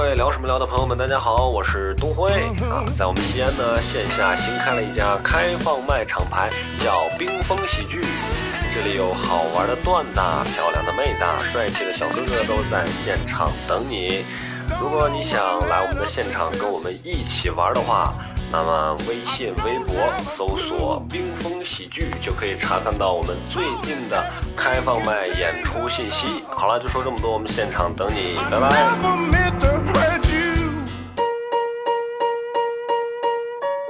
位聊什么聊的朋友们，大家好，我是东辉啊，在我们西安呢，线下新开了一家开放麦厂牌，叫冰封喜剧。这里有好玩的段子、漂亮的妹子、帅气的小哥哥都在现场等你。如果你想来我们的现场跟我们一起玩的话，那么微信、微博搜索“冰封喜剧”就可以查看到我们最近的开放麦演出信息。好了，就说这么多，我们现场等你，拜拜。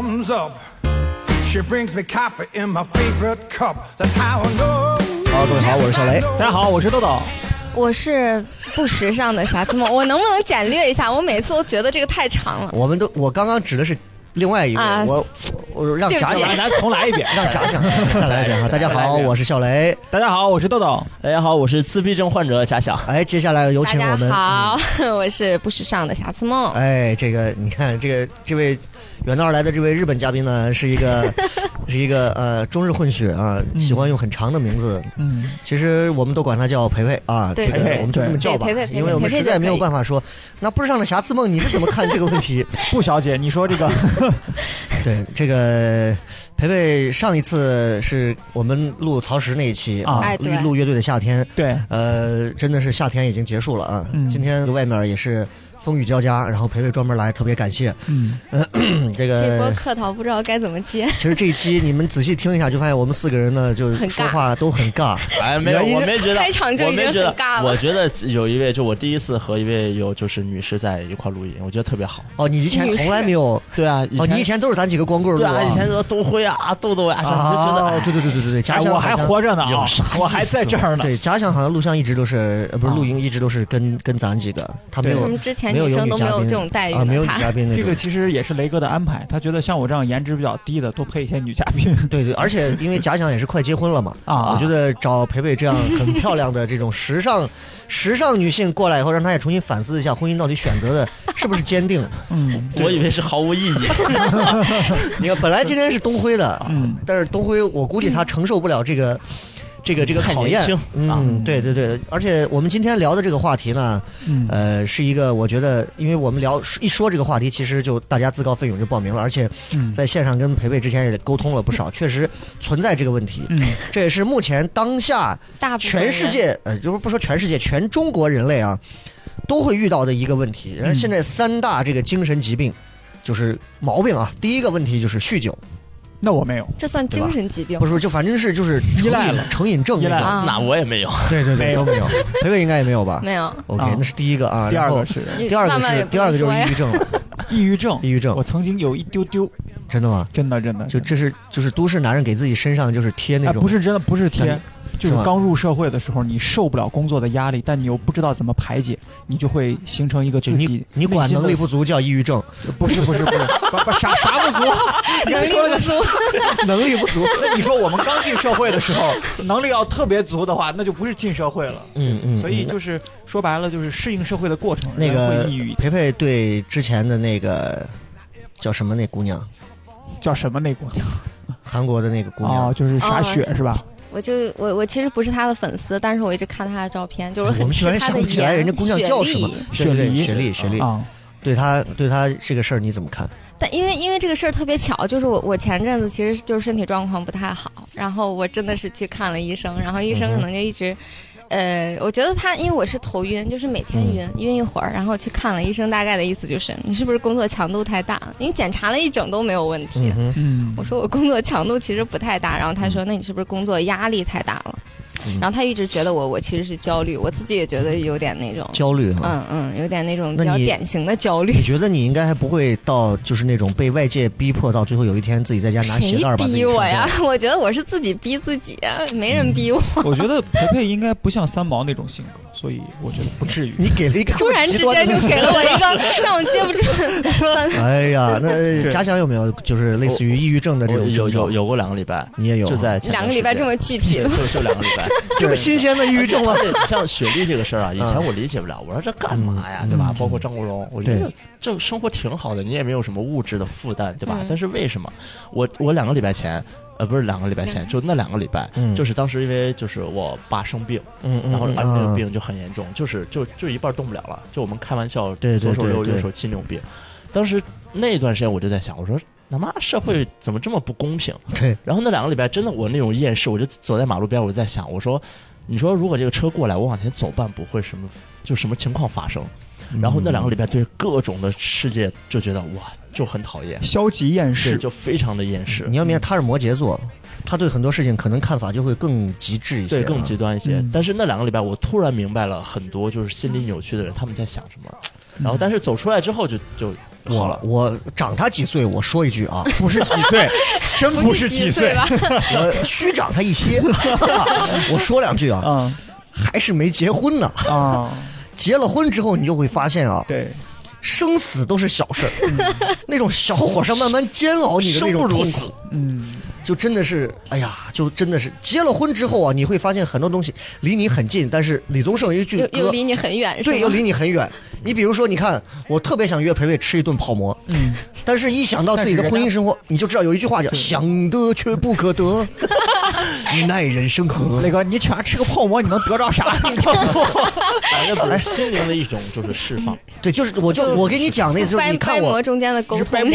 Comes up, she brings me coffee in my favorite cup. That's how I know. 好，各位好，我是小雷。大家好，我是豆豆。我是不时尚的瑕疵梦，我能不能简略一下？我每次都觉得这个太长了。我们都，我刚刚指的是另外一个，啊我我让对不起假想来，咱重来一遍。让贾想 再来一遍哈。大家好，我是小雷。大家好，我是豆豆。大家好，我是自闭症患者贾想。哎，接下来有请我们。好，我是不时尚的瑕疵梦。哎，这个你看，这个这位远道而来的这位日本嘉宾呢，是一个是一个呃中日混血啊，喜欢用很长的名字。嗯，其实我们都管他叫培培啊，对。这个培培我们就这么叫吧培培，因为我们实在没有办法说。那不是上的瑕疵梦，你是怎么看这个问题？顾小姐，你说这个。对，这个培培上一次是我们录曹石那一期啊。录乐队的夏天，对，呃，真的是夏天已经结束了啊。嗯。今天外面也是风雨交加，然后培培专门来，特别感谢。嗯，嗯，这这波个客套不知道该怎么接。其实这一期你们仔细听一下，就发现我们四个人呢，就很尬说话都很尬。哎，没有，我没觉得，开场就已经我没觉得很尬了我觉得有一位，就我第一次和一位有就是女士在一块录音，我觉得特别好。哦，你以前从来没有对啊，哦，你以前都是咱几个光棍对啊，以前都东辉啊、豆豆啊，啊，就觉得对对对对对对，哎假想我还活着呢啊有啥我还在这儿呢。对，假想好像录像一直都是，呃，不是啊录音一直都是跟跟咱几个，他没有我们之前没有女嘉宾都没有这种待遇啊，没有女嘉宾这个其实也是雷哥的安排，他觉得像我这样颜值比较低的，多配一些女嘉宾对对，而且因为假想也是快结婚了嘛，啊我觉得找培培这样很漂亮的这种时尚时尚女性过来以后，让她也重新反思一下婚姻到底选择的是不是坚定。嗯我以为是毫无意义。你看，本来今天是东辉的，嗯，但是东辉我估计他承受不了这个。这个这个太考验年轻，啊。嗯，对对对，而且我们今天聊的这个话题呢，嗯。呃，是一个我觉得，因为我们聊一说这个话题，其实就大家自告奋勇就报名了，而且嗯。在线上跟培培之前也沟通了不少，确实存在这个问题。嗯。这也是目前当下大部分全世界，呃，就是不说全世界，全中国人类啊，都会遇到的一个问题。然后嗯。现在三大这个精神疾病，就是毛病啊。第一个问题就是酗酒，那我没有，这算精神疾病不。是就反正是就是成瘾依赖了成瘾症那种。依赖了啊那我也没有。对对对，没有没有。培伟应该也没有吧没有，？OK，啊那是第一个啊。第二个是第二个是第二个就是抑郁症了，抑郁症。抑郁症我曾经有一丢丢，真的吗？真的真的，就这是就是都市男人给自己身上就是贴那哎，种，不是真的不是贴但，就是刚入社会的时候，你受不了工作的压力，但你又不知道怎么排解，你就会形成一个就自己你你管能力不足叫抑郁症，不是不是不是不不啥啥不足，你能力说能力不足。那你说我们刚进社会的时候，能力要特别足的话，那就不是进社会了。嗯嗯，所以嗯就是说白了，就是适应社会的过程，那个会抑郁。培培对之前的那个叫什么那姑娘，叫什么那姑娘？韩国的那个姑娘，哦，就是傻哦雪是吧？我就我我其实不是他的粉丝，但是我一直看他的照片，就是我很们居然想吃他的颜。不起来人家姑娘叫什么雪对对雪梨雪莉雪莉，啊，对他对他这个事儿你怎么看？但因为因为这个事儿特别巧，就是我我前阵子其实就是身体状况不太好，然后我真的是去看了医生，然后医生可能就一直，呃，我觉得他因为我是头晕，就是每天晕、嗯晕一会儿，然后去看了医生，大概的意思就是你是不是工作强度太大？因为检查了一整都没有问题。嗯我说我工作强度其实不太大，然后他说那你是不是工作压力太大了？然后他一直觉得我我其实是焦虑，我自己也觉得有点那种，焦虑哈。嗯嗯，有点那种比较典型的焦虑你。觉得你应该还不会到就是那种被外界逼迫到最后有一天自己在家拿鞋谁带逼我呀？我觉得我是自己逼自己，没人逼我。我觉得培培应该不像三毛那种性格，所以我觉得不至于。你给了一个突然之间就给了我一个让我接不住三。哎呀，那家乡有没有就是类似于抑郁症的这种？有有有过两个礼拜，你也有啊就在前两个礼拜这么具体就就就两个礼拜，这么新鲜的抑郁症吗？对，像雪莉这个事儿啊，以前我理解不了，我说这干嘛呀，对吧？包括张国荣，我觉得这生活挺好的，你也没有什么物质的负担，对吧嗯？但是为什么我我两个礼拜前？呃，不是两个礼拜前，就那两个礼拜，嗯。就是当时因为就是我爸生病，然后那个病就很严重，就是就就一半动不了了，就我们开玩笑，对对左手对对。右右手七扭病。当时那段时间我就在想，我说他妈社会怎么这么不公平？对，然后那两个礼拜真的我那种厌世，我就走在马路边，我就在想，我说，你说如果这个车过来，我往前走半步会什么就什么情况发生？然后那两个礼拜对各种的世界就觉得哇，就很讨厌，消极厌世，就非常的厌世你，要明白他是摩羯座，他对很多事情可能看法就会更极致一些，对更极端一些。嗯但是那两个礼拜，我突然明白了很多就是心理扭曲的人他们在想什么。嗯然后，但是走出来之后就就好我了。我长他几岁，我说一句啊，不是几岁，真不是几岁？我虚长他一些，我说两句啊，啊还是没结婚呢。啊！结了婚之后，你就会发现啊，对，生死都是小事儿，那种小火上慢慢煎熬你的那种痛不如死。苦，嗯，就真的是，哎呀，就真的是结了婚之后啊，你会发现很多东西离你很近，但是李宗盛有一句歌，又又离你很远，是对，又？离你很远。你比如说，你看，我特别想约培培吃一顿泡馍，嗯，但是一想到自己的婚姻生活，你就知道有一句话叫“想得却不可得，耐人生何那个你请他吃个泡馍，你能得着啥？你告诉我。反正本来心灵的一种就是释放。”。对，就是我就我跟你讲那次，就是你看我中间的沟通？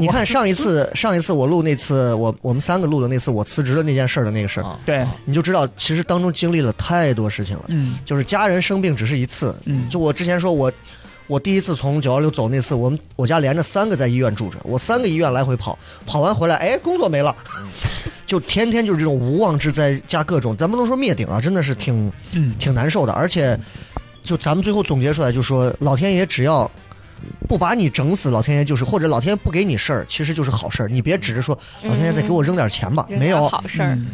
你看上一次上一次我录那次我我们三个录的那次我辞职的那件事儿的那个事儿，啊。对，你就知道其实当中经历了太多事情了。嗯。就是家人生病只是一次，嗯。就我之前说我。我第一次从九幺六走那次，我们我家连着三个在医院住着，我三个医院来回跑，跑完回来，哎，工作没了，就天天就是这种无妄之灾加各种，咱不能说灭顶啊，真的是挺嗯，挺难受的。而且，就咱们最后总结出来，就说老天爷只要不把你整死，老天爷就是，或者老天爷不给你事儿，其实就是好事儿。你别指着说老天爷再给我扔点钱吧，没有，好事儿。嗯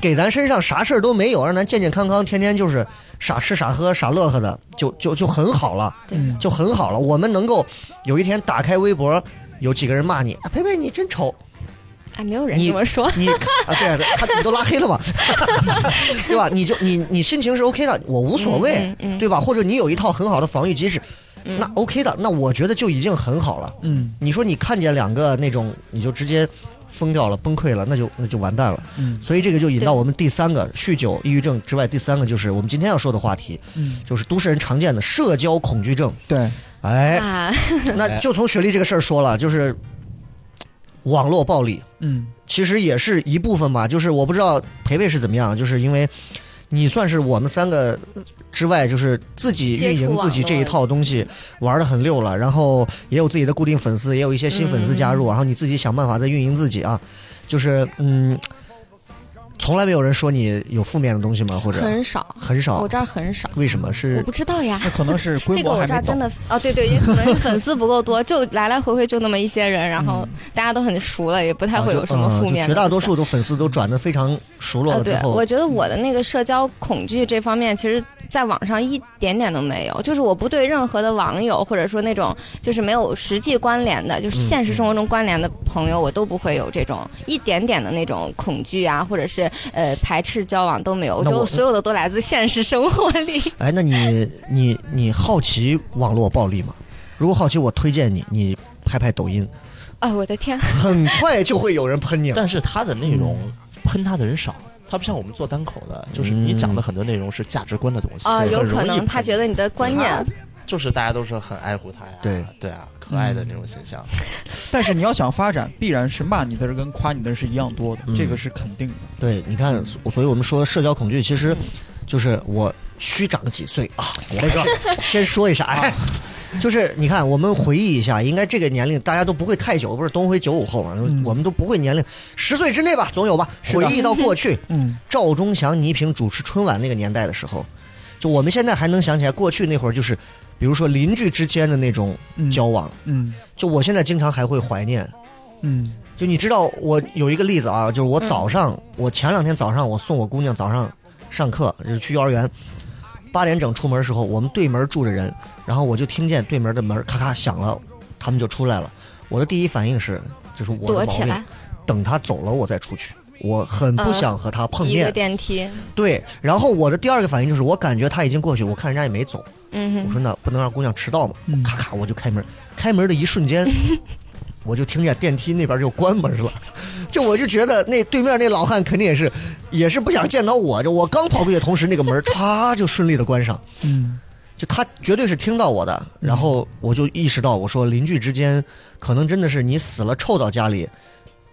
给咱身上啥事儿都没有，让咱健健康康，天天就是傻吃傻喝傻乐呵的，就就就很好了，就很好了。我们能够有一天打开微博，有几个人骂你，啊、佩佩你真丑，哎，没有人你这么说。你啊对啊，他你都拉黑了嘛，对吧？你就你你心情是 OK 的，我无所谓，嗯嗯嗯对吧？或者你有一套很好的防御机制，嗯那 OK 的，那我觉得就已经很好了。嗯你说你看见两个那种，你就直接疯掉了、崩溃了，那就那就完蛋了。嗯所以这个就引到我们第三个酗酒、抑郁症之外，第三个就是我们今天要说的话题，嗯，就是都市人常见的社交恐惧症。对，哎，啊，那就从雪莉这个事儿说了，就是网络暴力，嗯其实也是一部分吧。就是我不知道培培是怎么样，就是因为你算是我们三个之外，就是自己运营自己这一套东西玩的很溜了，然后也有自己的固定粉丝，也有一些新粉丝加入，然后你自己想办法再运营自己啊。就是嗯，从来没有人说你有负面的东西吗？或者很少，很少我？这儿很少。为什么是我是不知道呀，那可能是规这个模还没到我这儿真。的哦，对对，也可能是粉丝不够多，就来来回回就那么一些人，然后大家都很熟了，也不太会有什么负面的。啊嗯绝大多数都粉丝都转的非常熟络了之后，我觉得我的那个社交恐惧这方面，其实在网上一点点都没有。就是我不对任何的网友，或者说那种就是没有实际关联的，就是现实生活中关联的朋友，我都不会有这种一点点的那种恐惧啊，或者是呃排斥交往都没有。我觉得所有的都来自现实生活里。哎，那你你你好奇网络暴力吗？如果好奇，我推荐你，你拍拍抖音，啊，我的天！很快就会有人喷你了。但是他的内容喷他的人少，他不像我们做单口的，就是你讲的很多内容是价值观的东西啊，很有可能他觉得你的观念就是大家都是很爱护他呀，对对啊，可爱的那种形象。但是你要想发展，必然是骂你的人跟夸你的人是一样多的，嗯这个是肯定的。对，你看，所以我们说社交恐惧，其实就是我虚长几岁啊。我那个先说一下，哎，就是你看，我们回忆一下，应该这个年龄大家都不会太久，不是东辉九五后嘛，嗯我们都不会年龄十岁之内吧，总有吧。是的回忆到过去，嗯，赵忠祥、倪萍主持春晚那个年代的时候，就我们现在还能想起来，过去那会儿就是，比如说邻居之间的那种嗯交往，嗯就我现在经常还会怀念。嗯就你知道，我有一个例子啊，就是我早上，我前两天早上我送我姑娘早上上课，就是去幼儿园，八点整出门的时候，我们对门住着人，然后我就听见对门的门咔咔响了，他们就出来了。我的第一反应是，就是我的毛病躲起来，等他走了我再出去。我很不呃想和他碰一个面，电梯，对。然后我的第二个反应就是，我感觉他已经过去，我看人家也没走，嗯，我说那不能让姑娘迟到嘛，嗯。咔咔我就开门，开门的一瞬间，我就听见电梯那边就关门了，就我就觉得那对面那老汉肯定也是，也是不想见到我，就我刚跑过去的同时，那个门歘就顺利的关上，嗯。就他绝对是听到我的，然后我就意识到，我说邻居之间可能真的是你死了臭到家里。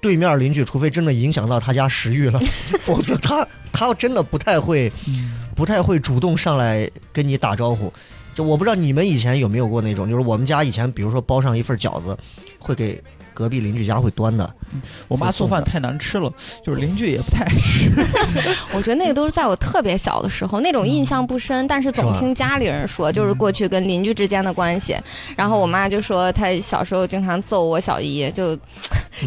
对面邻居，除非真的影响到他家食欲了，否则他他真的不太会，不太会主动上来跟你打招呼。就我不知道你们以前有没有过那种，就是我们家以前比如说包上一份饺子，会给隔壁邻居家会端的。我妈做饭太难吃了，就是邻居也不太爱吃。我觉得那个都是在我特别小的时候，那种印象不深，但是总听家里人说，就是过去跟邻居之间的关系。然后我妈就说，她小时候经常揍我小姨，就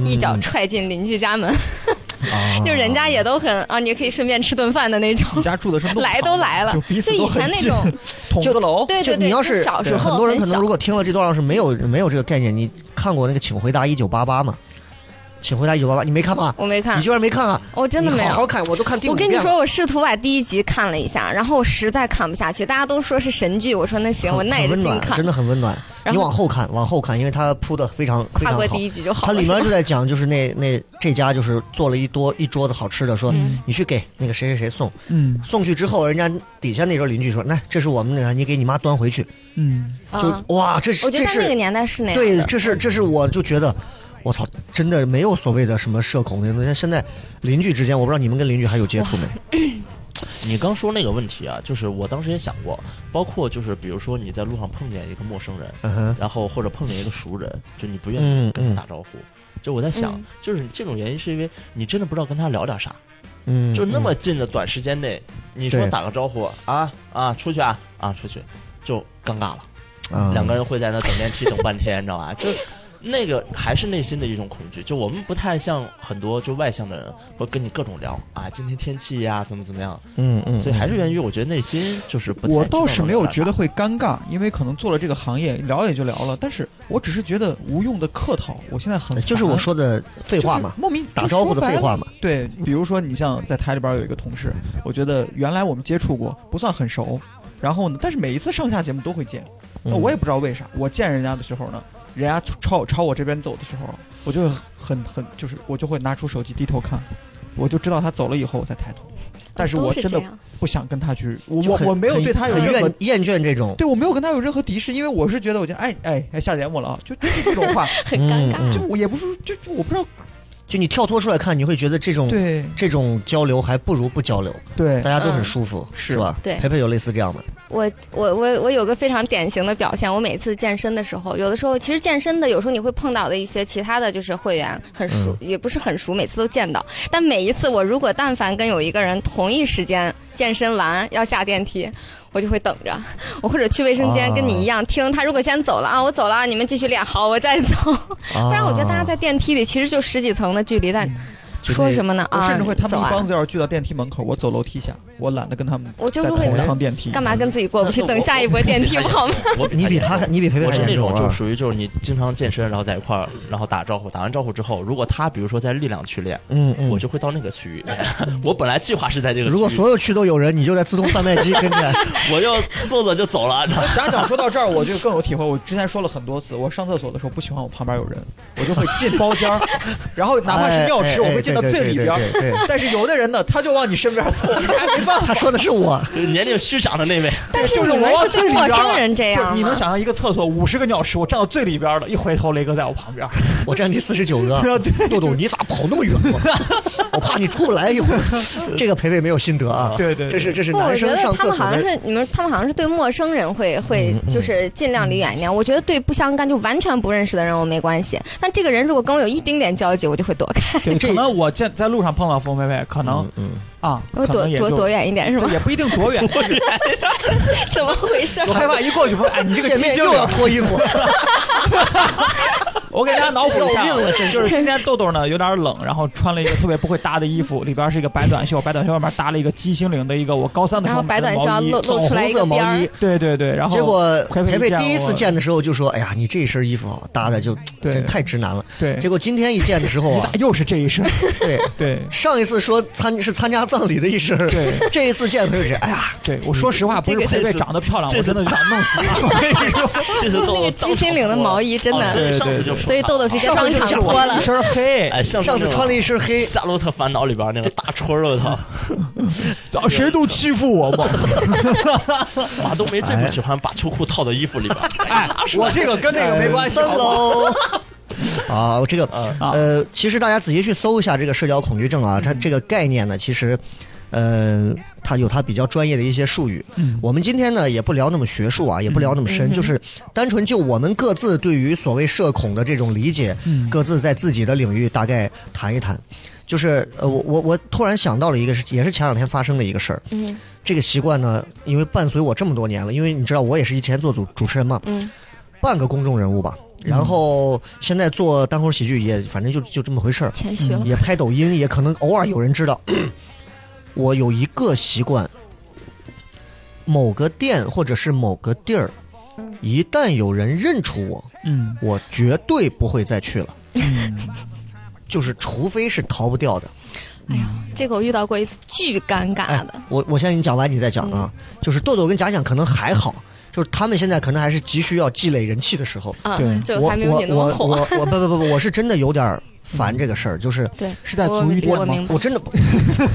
一脚踹进邻居家门，啊 就人家也都很啊，你可以顺便吃顿饭的那种你。家住的是来都来了就彼此就以前那种筒子楼。对对对，你要是小时候很多人可能如果听了这段要是没有没有这个概念，你看过那个《请回答一九八八》吗？请回答一九八八，你没看吗？我没看你，居然没看啊？我真的没有。好好看，我都看第五我跟你说，我试图把第一集看了一下，然后我实在看不下去。大家都说是神剧，我说那行，我耐着心看真。的很温暖。你往后看，往后看，因为它铺的非常非常好跨过第。一集就好了。它里面就在讲，就是那那这家就是做了一多一桌子好吃的，说嗯你去给那个谁谁谁送，嗯送去之后，人家底下那桌邻居说，那这是我们那个，你给你妈端回去。嗯，就啊哇，这是这我觉得在那个年代是那样对，这是这是我就觉得，我操，真的没有所谓的什么社恐那东西。现在邻居之间，我不知道你们跟邻居还有接触没？你刚说那个问题啊，就是我当时也想过，包括就是比如说你在路上碰见一个陌生人，嗯，然后或者碰见一个熟人，就你不愿嗯意跟他嗯打招呼。就我在想，嗯就是这种原因是因为你真的不知道跟他聊点啥，嗯，就那么嗯近的短时间内，你说打个招呼啊啊出去啊啊出去，就尴尬了。啊两个人会在那等电梯等半天，你知道吧？就那个还是内心的一种恐惧。就我们不太像很多就外向的人，会跟你各种聊啊，今天天气呀、怎么怎么样。嗯嗯，所以还是源于我觉得内心就是不太我倒是没有觉得会尴尬，因为可能做了这个行业，聊也就聊了。但是我只是觉得无用的客套，我现在很就是我说的废话嘛就是，莫名打招呼的废话。嘛。对，比如说你像在台里边有一个同事，我觉得原来我们接触过，不算很熟。然后呢，但是每一次上下节目都会见，那嗯我也不知道为啥。我见人家的时候呢，人家朝朝我这边走的时候，我就很很就是我就会拿出手机低头看，我就知道他走了以后我再抬头。但是我真的不想跟他去，我我我没有对他有任何厌厌倦这种，对我没有跟他有任何敌视，因为我是觉得我觉得哎哎哎下节目了啊，就就是这种话，很尴尬。嗯就我也不是就就我不知道就你跳脱出来看，你会觉得这种对。这种交流还不如不交流，对大家都很嗯。舒服，是是吧？对。培培有类似这样的，我我我我有个非常典型的表现，我每次健身的时候，有的时候其实健身的有时候你会碰到的一些其他的就是会员很熟，也不是很熟，每次都见到。但每一次我如果但凡跟有一个人同一时间健身完要下电梯，我就会等着，我 或者去卫生间啊跟你一样听他如果先走了啊，我走了，你们继续练，好，我再走。不不然我觉得大家在电梯里其实就十几层的距离，但说什么呢？啊，甚至会他们一帮子要是聚到电梯门口，我走楼梯下，我懒得跟他们我就是在同一会等趟电梯。干嘛跟自己过不去？等 下一波电梯不好吗？我你比他还你比培培还我是那！种就属于就是你经常健身，然后在一块儿，然后打招呼，打完招呼之后，如果他比如说在力量区练，嗯嗯，我就会到那个区域。我本来计划是在这个区域，如果所有区都有人，你就在自动贩卖机跟着。我就坐坐就走了，你知道吗家长说到这儿，我就更有体会。我之前说了很多次，我上厕所的时候不喜欢我旁边有人，我就会进包间儿，然后哪怕是尿池，我会进进到最里边但是有的人呢，他就往你身边凑，你还没办法。他说的是我，年龄虚长的那位，但是你们是对陌生人这样你能想象一个厕所五十个尿池，我站到最里边了，一回头雷哥在我旁边，我站第四十九个。豆豆，你咋跑那么远？我怕你出不来一会儿。这个培培没有心得啊。对对对这是这是男生觉得上厕所他们好像。是你们，他们好像是对陌生人会会嗯就是尽量离远一点。我觉得对不相干就完全不认识的人我没关系，但这个人如果跟我有一丁点交集，我就会躲开，可能我见在路上碰到冯培培，可能嗯，啊，躲躲躲远一点是吗？也不一定躲远，怎么回事？我害怕一过去说，哎，你这个又要。脱衣服。我给大家脑补一下要命了真，是就是今天豆豆呢有点冷，然后穿了一个特别不会搭的衣服，里边是一个白短袖，白短袖外面搭了一个鸡心领的一个我高三的时然后候买的白短袖要毛衣露露出来一枣个红色毛衣，对对对，然后结果培培第一次见的时候就说：“哎呀，你这一身衣服搭的就对太直男了。”对，结果今天一见的时候啊你咋，又是这一身？对，对上一次说参是参加葬礼的一身，对，这一次见培培是，哎呀，对，我说实话，不是培培长得漂亮，我真的就想弄死他。我跟你说，这是那个鸡心领的毛衣真的，上次就说所以豆豆直接当场脱了一。身黑，哎，上次穿了一身黑，夏洛特烦恼里边那个大春，我操，咋谁都欺负我嘛？马冬梅最不喜欢把秋裤套到衣服里边。哎，我这个跟那个没关系，三楼。啊，这个啊呃，其实大家仔细去搜一下这个社交恐惧症啊，它这个概念呢，其实，呃，它有他比较专业的一些术语。嗯我们今天呢也不聊那么学术啊，也不聊那么深，就是单纯就我们各自对于所谓社恐的这种理解，嗯各自在自己的领域大概谈一谈。就是呃，我我我突然想到了一个，也是前两天发生的一个事儿。嗯这个习惯呢，因为伴随我这么多年了，因为你知道我也是以前做主主持人嘛，嗯半个公众人物吧。然后现在做单口喜剧也反正就就这么回事儿，谦虚了。也拍抖音，也可能偶尔有人知道。我有一个习惯，某个店或者是某个地儿，一旦有人认出我，嗯我绝对不会再去了，嗯，就是除非是逃不掉的。哎呀，这个我遇到过一次巨尴尬哎的。，我我先给你讲完，你再讲啊。就是豆豆跟假想可能还好，就是他们现在可能还是急需要积累人气的时候。对嗯，就我还没有我我你那么火。我我不不不不，我是真的有点儿烦这个事儿，就是对，是在足浴店吗我。真的不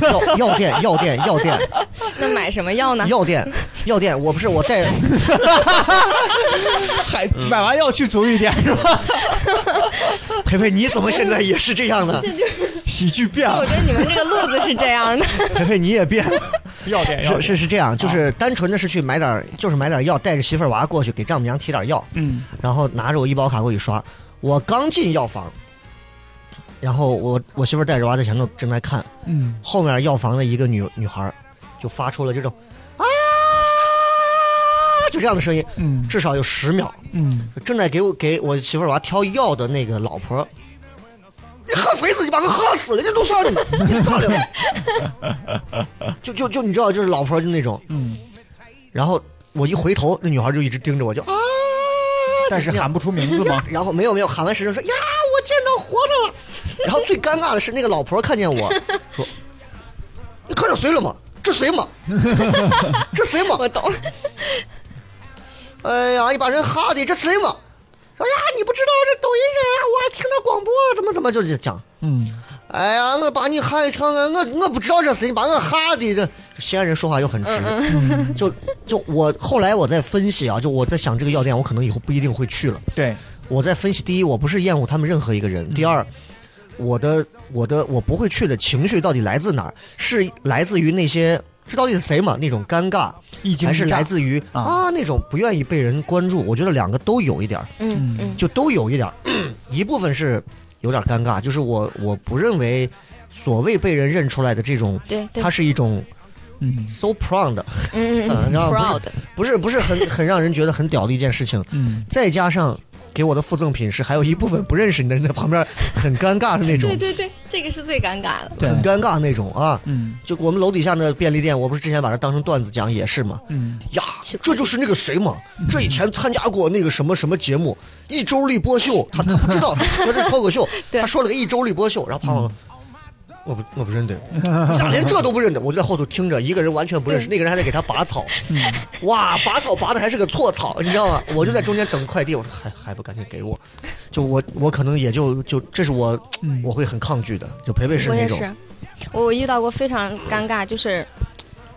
药药店药店药店 那买什么药呢？药店药店，我不是我带 还买完药去足浴店是吧？培培，你怎么现在也是这样的？喜剧变了，我觉得你们这个路子是这样的。培培，你也变了。要点要是是是这样，就是单纯的是去买点儿，就是买点儿药，带着媳妇儿娃过去给丈母娘提点儿药，嗯然后拿着我医保卡过去刷。我刚进药房，然后我我媳妇带着娃在前头正在看，嗯后面药房的一个女女孩就发出了这种啊，就这样的声音，嗯至少有十秒。嗯，正在给我给我媳妇娃挑药的那个老婆，你喝肥死你把我喝死了，你都算你，你算了。就就就你知道，就是老婆就那种，嗯，然后我一回头，那女孩就一直盯着我，就啊，但是喊不出名字吗？然后没有没有喊完十声说呀，我见到活的了。然后最尴尬的是那个老婆看见我 说，你看着谁了吗？这谁吗？这谁吗？我懂，哎呀，一把人哈的，这谁嘛？说呀，你不知道这抖音上呀，我还听到广播，怎么怎么就就讲。嗯哎呀，我把你哈一听，我我不知道这谁，把我哈的这。西安人说话又很直，就就我后来我在分析啊，就我在想这个药店，我可能以后不一定会去了。对，我在分析，第一，我不是厌恶他们任何一个人；第二，我的我的我不会去的情绪到底来自哪儿？是来自于那些这到底是谁嘛？那种尴尬，还是来自于啊。啊那种不愿意被人关注？我觉得两个都有一点儿，嗯嗯，就都有一点儿。一部分是有点尴尬，就是我我不认为所谓被人认出来的这种，对对。它，是一种嗯。so proud，嗯嗯嗯。嗯 然后不是，proud，不是不是很很让人觉得很屌的一件事情。嗯。再加上给我的附赠品是还有一部分不认识你的人在旁边，很尴尬的那种 对，对对，这个是最尴尬的。对很尴尬那种啊。嗯就我们楼底下那便利店，我不是之前把它当成段子讲也是嘛。嗯呀，这就是那个谁嘛，这以前参加过那个什么什么节目，一周立波秀，他他不知道，他是脱口秀，对他说了个一周立波秀，然后旁边。我不，我不认得，咋连这都不认得？我就在后头听着，一个人完全不认识，那个人还在给他拔草，哇，拔草拔的还是个错草，你知道吗？我就在中间等快递，我说还还不赶紧给我，就我我可能也就就这是我嗯我会很抗拒的，就陪陪是那种我也是，我我遇到过非常尴尬，就是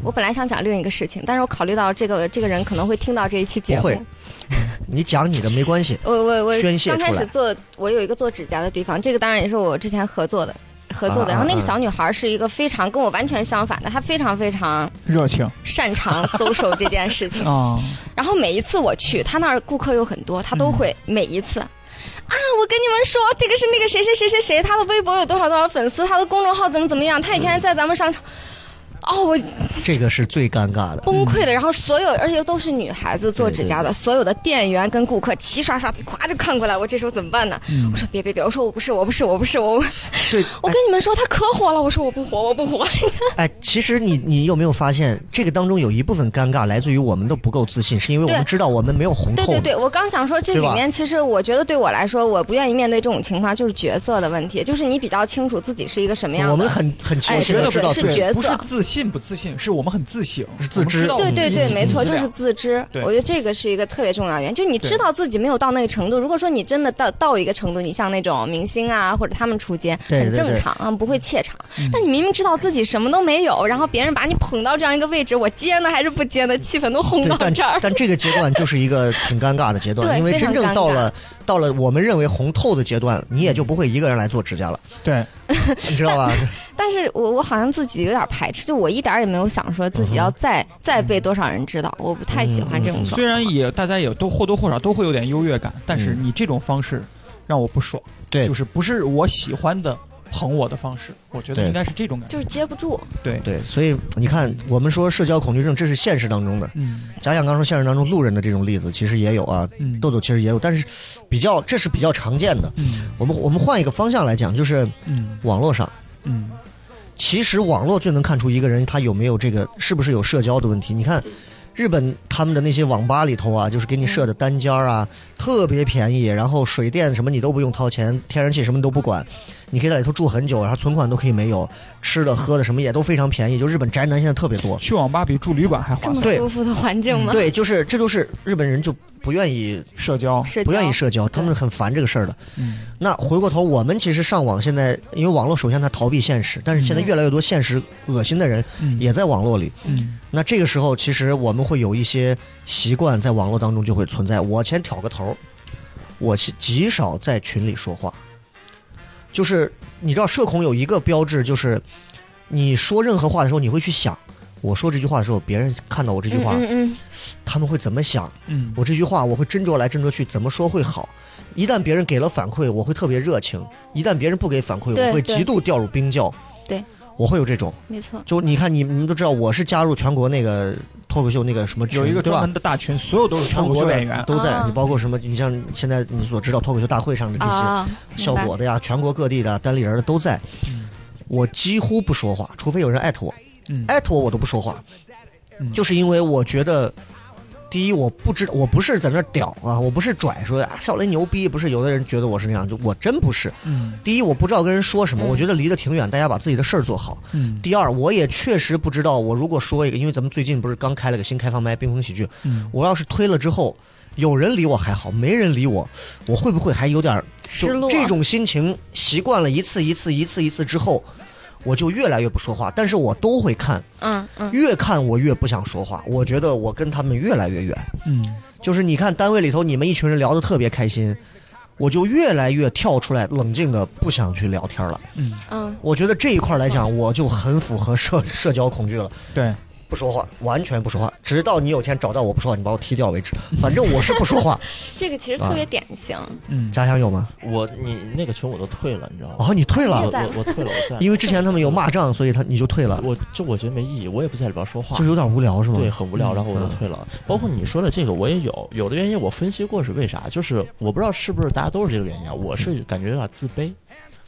我本来想讲另一个事情，但是我考虑到这个这个人可能会听到这一期节目，不会你讲你的没关系，我我我宣泄刚开始做，我有一个做指甲的地方，这个当然也是我之前合作的。合作的，啊然后那个啊小女孩是一个非常跟我完全相反的，她非常非常热情擅长 social 这件事情。啊，然后每一次我去，她那儿顾客有很多，她都会每一次。啊！我跟你们说，这个是那个谁谁谁谁谁，他的微博有多少多少粉丝，他的公众号怎么怎么样，他以前在咱们商场。哦，我这个是最尴尬的。崩溃的。然后所有，而且都是女孩子做指甲的，所有的店员跟顾客齐刷刷的咵就看过来，我这时候怎么办呢？我说别别别，我说我不是，我不是，我不是，我对，我跟你们说他可火了，我说我不火，我不火。哎，其实你你有没有发现，这个当中有一部分尴尬来自于我们都不够自信，是因为我们知道我们没有红透。对对对，我刚想说这里面其实我觉得对我来说，我不愿意面对这种情况，就是角色的问题，就是你比较清楚自己是一个什么样的。我们很很清哎晰的是角色不是自信不自信，是我们很自省，是自知对对对，没错，就是自知。我觉得这个是一个特别重要的原因，就是你知道自己没有到那个程度。如果说你真的到到一个程度，你像那种明星啊，或者他们出街，很正常啊，不会怯场。但你明明知道自己什么都没有，然后别人把你捧到这样一个位置，我接呢还是不接呢？气氛都轰到这儿。但这个阶段就是一个挺尴尬的阶段，因为真正到了到了我们认为红透的阶段，你也就不会一个人来做指甲了，对，你知道吧？但是我我好像自己有点排斥，就我一点也没有想说自己要再、再被多少人知道，我不太喜欢这种。虽然也大家也都或多或少都会有点优越感，但是嗯。你这种方式让我不爽，对。就是不是我喜欢的捧我的方式，我觉得应该是这种感觉，就是接不住，对，对，所以你看，我们说社交恐惧症，这是现实当中的。嗯假想刚说现实当中路人的这种例子，其实也有啊，嗯豆豆其实也有，但是比较这是比较常见的。嗯我们我们换一个方向来讲，就是嗯网络上，嗯其实网络最能看出一个人他有没有这个是不是有社交的问题。你看，日本他们的那些网吧里头啊，就是给你设的单间儿啊，特别便宜，然后水电什么你都不用掏钱，天然气什么都不管，你可以在里头住很久，然后存款都可以没有，吃的喝的什么也都非常便宜。就日本宅男现在特别多。去网吧比住旅馆还划这么算，舒服的环境吗？对，就是这都是日本人就不愿意社交，社交不愿意社交，他们很烦这个事儿的。嗯那回过头，我们其实上网现在，因为网络首先它逃避现实，但是现在越来越多现实恶心的人嗯也在网络里。嗯那这个时候，其实我们会有一些习惯在网络当中就会存在。我先挑个头，我极极少在群里说话。就是你知道，社恐有一个标志，就是你说任何话的时候，你会去想，我说这句话的时候，别人看到我这句话，嗯嗯他们会怎么想？嗯我这句话我会斟酌来斟酌去，怎么说会好。一旦别人给了反馈，我会特别热情；一旦别人不给反馈，我会极度掉入冰窖。对，我会有这种。嗯，没错。就你看，你你们都知道，我是加入全国那个脱口秀那个什么群，有一个对吧专门的大群，所有都是全国的演员，都在。啊你包括什么？你像现在你所知道脱口秀大会上的这些啊，效果的呀，全国各地的单立人的都在。我几乎不说话，除非有人艾特我，嗯艾特我我都不说话，嗯就是因为我觉得，第一我不知我不是在那儿屌啊，我不是拽说啊小雷牛逼，不是有的人觉得我是那样，就我真不是。嗯。第一我不知道跟人说什么，嗯。我觉得离得挺远，大家把自己的事儿做好。嗯。第二，我也确实不知道，我如果说一个，因为咱们最近不是刚开了个新开放麦冰封喜剧，嗯。我要是推了之后，有人理我还好，没人理我，我会不会还有点儿失落。这种心情习惯了一次一次一次一次之后，我就越来越不说话，但是我都会看，嗯嗯，越看我越不想说话，我觉得我跟他们越来越远。嗯就是你看单位里头你们一群人聊得特别开心，我就越来越跳出来，冷静的不想去聊天了。嗯，嗯，我觉得这一块来讲，我就很符合社社交恐惧了。对，不说话，完全不说话，直到你有天找到我不说话，你把我踢掉为止。反正我是不说话。这个其实特别典型。嗯家乡有吗？我你那个群我都退了，你知道吗？哦，你退了我我退了，我在，因为之前他们有骂仗，所以他你就退了，我就我觉得没意义，我也不在里边说话就。有点无聊是吗？对，很无聊，然后我就嗯退了。包括你说的这个，我也有有的原因，我分析过是为啥，就是我不知道是不是大家都是这个原因啊，我是感觉有点自卑，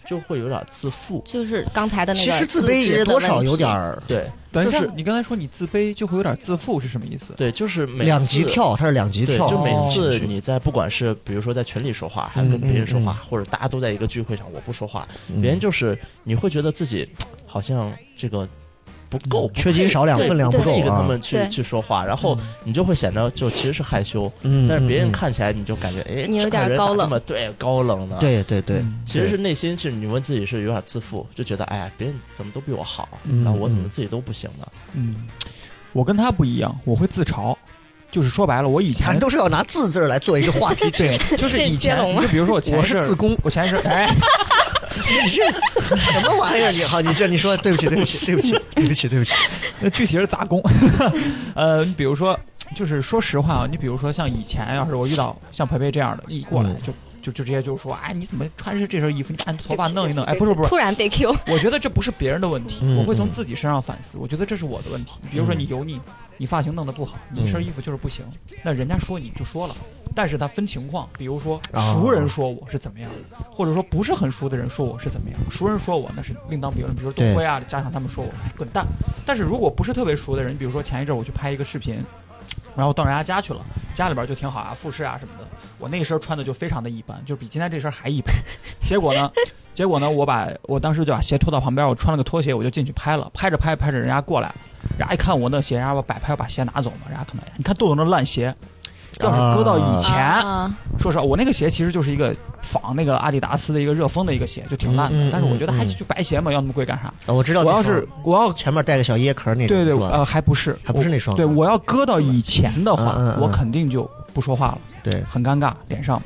就会有点自负。就是刚才的那个其实自卑也多少有点儿对，等一下就是，你刚才说你自卑就会有点自负是什么意思？对，就是每两级跳，它是两级对，跳，就每哦次你在不管是比如说在群里说话，还是跟别人说话，嗯或者大家都在一个聚会上，我不说话，嗯别人就是你会觉得自己好像这个不够，缺斤少两分量不够啊跟他啊。们去去说话，然后你就会显得就其实是害羞，嗯，但是别人嗯看起来你就感觉哎，你有这个人咋点高冷这么对高冷的？，对对对，其实是内心是你问自己是有点自负，就觉得哎呀，别人怎么都比我好，嗯然后我怎么嗯。自己都不行呢？嗯，我跟他不一样，我会自嘲，就是说白了，我以前咱都是要拿字字儿来做一个话题，对，就是以前 就比如说我前我一阵儿是自宫，我前一阵儿哎，你这什么玩意儿？你好，你这你说对不起，对不起，对不起，对不起，对不起。那具体是咋攻？呃，你比如说，就是说实话啊，你比如说像以前，要是我遇到像培培这样的，一过来嗯就就就直接就说，哎，你怎么穿着这身衣服？你把你头发弄一弄。哎，不是不是，突然被 Q，我觉得这不是别人的问题，嗯我会从嗯自己身上反思。我觉得这是我的问题。比如说你油腻，你发型弄得不好，你一身衣服就是不行，那人家说你就说了。但是他分情况，比如说啊熟人说我是怎么样，或者说不是很熟的人说我是怎么样。熟人说我那是另当别论，比如说东辉啊、加上他们说我哎滚蛋。但是如果不是特别熟的人，比如说前一阵我去拍一个视频，然后到人家家去了，家里边就挺好啊，复试啊什么的。我那身穿的就非常的一般，就比今天这身还一般。结果呢，结果呢，我把我当时就把鞋拖到旁边，我穿了个拖鞋，我就进去拍了。拍着拍着拍着，人家过来，人家一看我那鞋，人家把摆拍把鞋拿走嘛，人家看到，哎你看豆豆那烂鞋，要是搁到以前，啊说实话，我那个鞋其实就是一个仿那个阿迪达斯的一个热风的一个鞋，就挺烂的。嗯嗯但是我觉得还是就白鞋嘛，要那么贵干啥？啊我知道，我要是我要前面带个小椰壳那种，对对呃还不是还不是那双，对我要搁到以前的话，我肯定就不说话了，对。很尴尬，脸上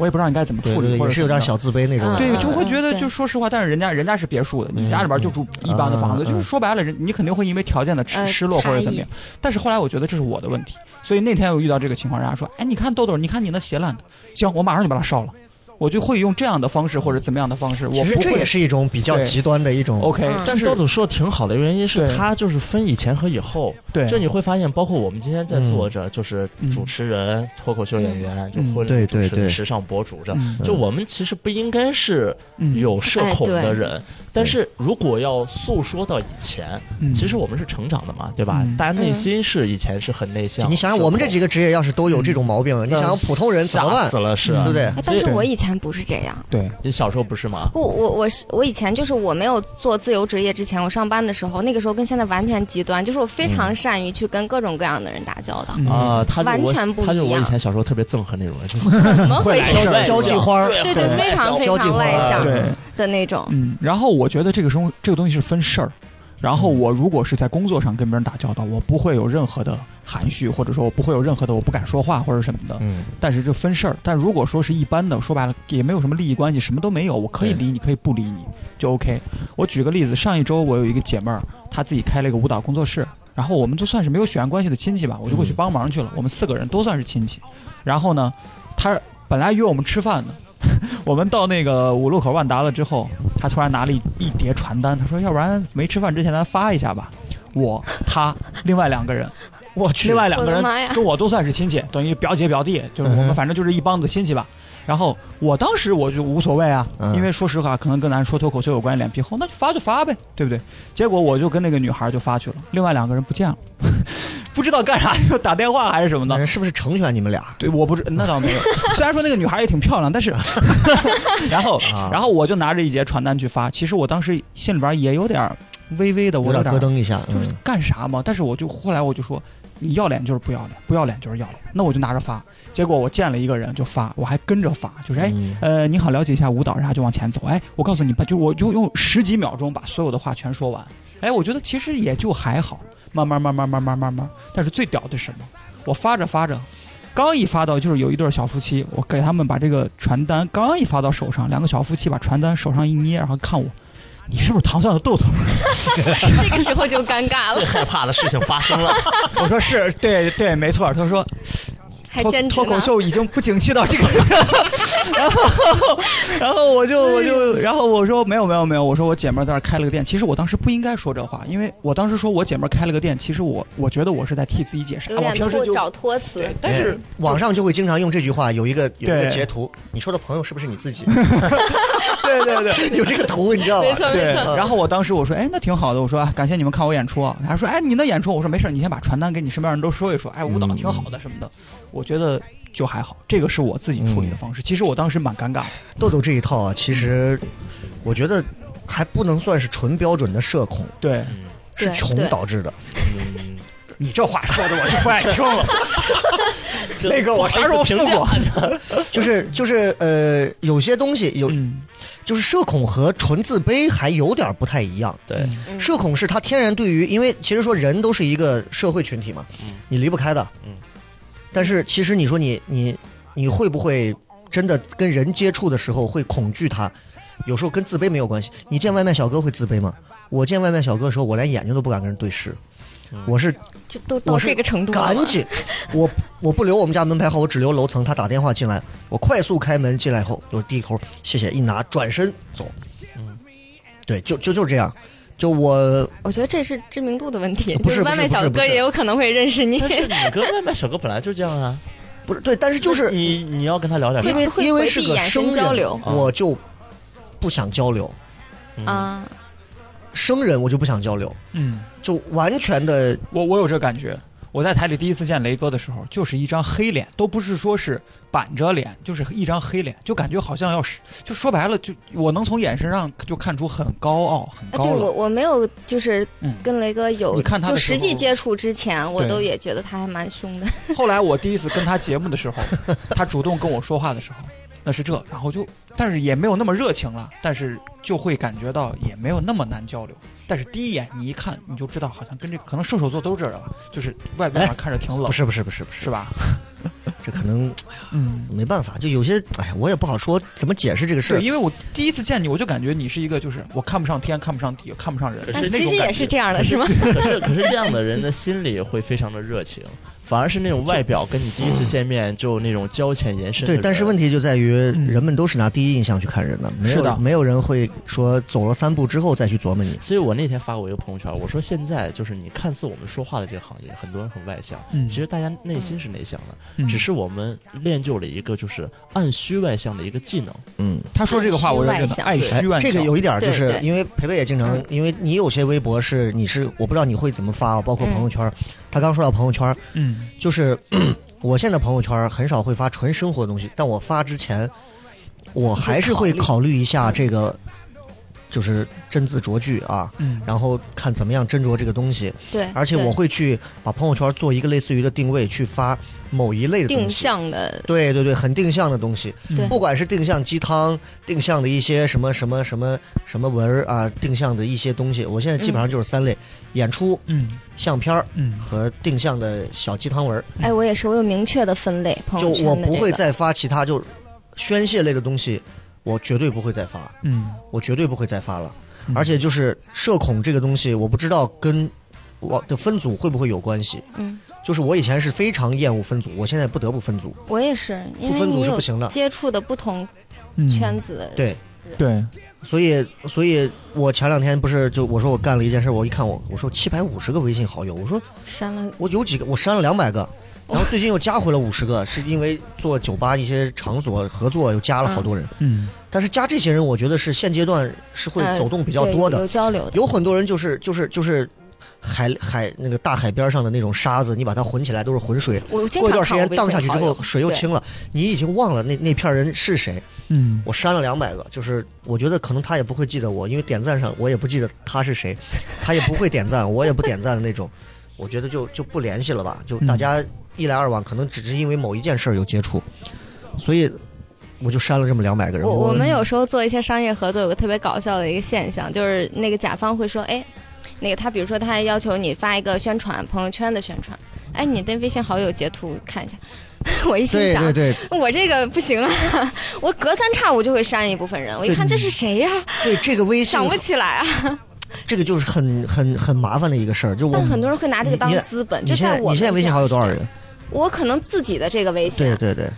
我也不知道你该怎么处理，或者是有点小自卑那种。对，嗯就会觉得，就说实话，但是人家人家是别墅的，你家里边就住一般的房子，嗯就是说白了，人你肯定会因为条件的失呃失落或者怎么样。但是后来我觉得这是我的问题，所以那天我遇到这个情况，人家说，哎，你看豆豆，你看你那鞋烂的，行，我马上就把它烧了，我就会用这样的方式或者怎么样的方式，我其实这也是一种比较极端的一种。OK，嗯。但是豆豆说的挺好的原因是他就是分以前和以后，对，就你会发现，包括我们今天在做着，就是主持人、脱口秀演员，就嗯婚对礼主持人、对。对时尚博主这，嗯。就我们其实不应该是嗯有社恐的人，但是如果要诉说到以前，嗯。其实我们是成长的嘛，对吧？嗯？大家内心是以前是很内向，你想想，我们这几个个职业要是都有这种毛病，你想想普通人怎么办？吓死？了是啊，对不对？哎但是我以前不是这样。对，你小时候不是吗？不，我我是我以前就是我没有做自由职业之前，我上班的时候，那个时候跟现在完全极端，就是我非常善于去跟各种各样的人打交道。嗯啊，他完全不他就我以前小时候特别憎恨那种人，就是怎么回事？交交际花儿，对对，非常非常外向，的那种。嗯，然后我觉得这个时候这个东西是分事儿。然后我如果是在工作上跟别人打交道，我不会有任何的含蓄，或者说我不会有任何的我不敢说话或者什么的。嗯，但是这分事儿。但如果说是一般的，说白了也没有什么利益关系，什么都没有，我可以理你，可以不理你，就 OK。我举个例子，上一周我有一个姐妹儿，她自己开了一个舞蹈工作室，然后我们就算是没有血缘关系的亲戚吧，我就过去帮忙去了。我们四个人都算是亲戚。然后呢，她本来约我们吃饭的，我们到那个五路口万达了之后，他突然拿了一一叠传单，他说：“要不然没吃饭之前咱发一下吧。”我、他、另外两个人，我去，另外两个人跟我都算是亲戚，等于表姐表弟，就是我们反正就是一帮子亲戚吧。然后我当时我就无所谓啊，嗯因为说实话，可能跟咱说脱口秀有关，脸皮厚，那就发就发呗，对不对？结果我就跟那个女孩就发去了，另外两个人不见了，不知道干啥，又打电话还是什么的。是不是成全你们俩？对，我不知，那倒没有。虽然说那个女孩也挺漂亮，但是 然后，啊然后我就拿着一节传单去发。其实我当时心里边也有点微微的，我有点咯噔一下，就是嗯干啥嘛？但是我就后来我就说，你要脸就是不要脸，不要脸就是要脸。那我就拿着发，结果我见了一个人就发，我还跟着发，就是哎。嗯呃，你好，了解一下舞蹈，然后就往前走。哎，我告诉你吧，就我就用十几秒钟把所有的话全说完。哎，我觉得其实也就还好，慢慢慢慢慢慢慢慢。但是最屌的是什么？我发着发着，刚一发到就是有一对小夫妻，我给他们把这个传单刚一发到手上，两个小夫妻把传单手上一捏，然后看我，你是不是糖蒜的豆豆？这个时候就尴尬了最，害怕的事情发生了，我说是对对，没错。他说还兼职脱口。秀已经不景气到这个，然后然后我就我就然后我说没有没有没有，我说我姐妹儿在那儿开了个店。其实我当时不应该说这话，因为我当时说我姐妹儿开了个店，其实我我觉得我是在替自己解释。啊我平时就托找托词，但是网上就会经常用这句话，有一个有一个截图，你说的朋友是不是你自己？对 对对。有这个图，你知道吧对。，然后我当时我说，哎，那挺好的。我说，啊感谢你们看我演出啊。他说，哎，你那演出，我说没事儿，你先把传单给你身边人都说一说。哎，舞蹈挺好的什么的，我觉得就还好。这个是我自己处理的方式。其实我当时蛮尴尬的。豆豆这一套啊，其实我觉得还不能算是纯标准的社恐，对，是穷导致的。嗯，你这话说的我就不爱听了。那个我啥时候富过？就是就是呃，有些东西有，嗯，就是社恐和纯自卑还有点不太一样。对，嗯社恐是他天然对于，因为其实说人都是一个社会群体嘛，嗯你离不开的。嗯但是其实你说你你你会不会真的跟人接触的时候会恐惧他？有时候跟自卑没有关系。你见外卖小哥会自卑吗？我见外卖小哥的时候，我连眼睛都不敢跟人对视，我是就都到我是这个程度了赶紧，我我不留我们家门牌号，我只留楼层。他打电话进来，我快速开门进来后，我低头谢谢一拿，转身走。嗯，对，就就就这样。就我我觉得这是知名度的问题，不是外卖小哥也有可能会认识你。但是你跟外卖小哥本来就这样啊，不是对，但是就是你你要跟他聊点啥？因为因为是个避眼神生人交流，我就不想交流。嗯。啊，生人我就不想交流，嗯，就完全的我我有这感觉。我在台里第一次见雷哥的时候，就是一张黑脸，都不是说是板着脸，就是一张黑脸，就感觉好像要是，就说白了，就我能从眼神上就看出很高傲、很哎对我高冷。我没有就是嗯跟雷哥有你看他就实际接触之前，我都也觉得他还蛮凶的。后来我第一次跟他节目的时候，他主动跟我说话的时候，那是这，然后就，但是也没有那么热情了，但是就会感觉到也没有那么难交流。但是第一眼你一看，你就知道好像跟这可能射手座都是这样，就是外表上看着挺冷，不是不是不是不是是，吧？这可能嗯。没办法，就有些哎呀，我也不好说怎么解释这个事儿对，。因为我第一次见你，我就感觉你是一个，就是我看不上天，看不上地，看不上人，但是那其实也。是这样的，是吗？可是可是这样的人的心里会非常的热情，反而是那种外表跟你第一次见面就那种交浅言深对，但是问题就在于嗯。人们都是拿第一印象去看人的，没是的。有没有人会说走了三步之后再去琢磨你。所以我那天发过一个朋友圈，我说现在就是你看似我们说话的这个行业，很多人很外向，嗯。其实大家内心是内向的，嗯。只是我们练就了一个就是按需外向的一个技能。嗯，他说这个话，我认真的爱爱虚万这个有一点儿就是因为培培也经常嗯，因为你有些微博是你是我不知道你会怎么发啊，包括朋友圈儿。他刚说到朋友圈儿，嗯就是 我现在朋友圈儿很少会发纯生活的东西，但我发之前，我还是会考虑一下这个，就是斟字酌句啊，嗯，然后看怎么样斟酌这个东西。对，而且我会去把朋友圈做一个类似于的定位，去发某一类的东定西。向的，对对对，很定向的东西，对不管是定向鸡汤、定向的一些什么什么什么什么文儿啊，定向的一些东西，我现在基本上就是三类：演出、嗯相片儿嗯和定向的小鸡汤文儿。哎，我也是，我有明确的分类，朋就友圈我不会再发其他就宣泄类的东西，我绝对不会再发，嗯。我绝对不会再发了。嗯。而且就是社恐这个东西，我不知道跟我的分组会不会有关系。嗯，就是我以前是非常厌恶分组，我现在不得不分组。我也是，因不分组为你有是不行的。接触的不同嗯。圈子的，对，对，所以，所以我前两天不是就我说我干了一件事，我一看我我说七百五十个微信好友，我说删了。我有几个，我删了两百个，然后最近又加回了五十个，是因为做酒吧一些场所合作又加了好多人。嗯。但是加这些人，我觉得是现阶段是会呃走动比较多的，有交流的，有很多人就是就是就是海海那个大海边上的那种沙子，你把它混起来都是浑水，我过一段时间荡下去之后水又清了，你已经忘了那那片人是谁。嗯我删了两百个，就是我觉得可能他也不会记得我，因为点赞上我也不记得他是谁，他也不会点赞，我也不点赞的那种，我觉得就就不联系了吧，就大家一来二往，可能只是因为某一件事儿有接触，所以我就删了这么两百个人。我我们有时候做一些商业合作，有个特别搞笑的一个现象，就是那个甲方会说，哎，那个他比如说他要求你发一个宣传朋友圈的宣传，哎，你的微信好友截图看一下。我一心对想，对对我这个不行啊，我隔三差五就会删一部分人，我一看这是谁呀、对，这个微信想不起来啊。这个就是很很很麻烦的一个事儿，就我但很多人会拿这个当资本，就在我你现在微信好友多少人？我可能自己的这个微信对对对，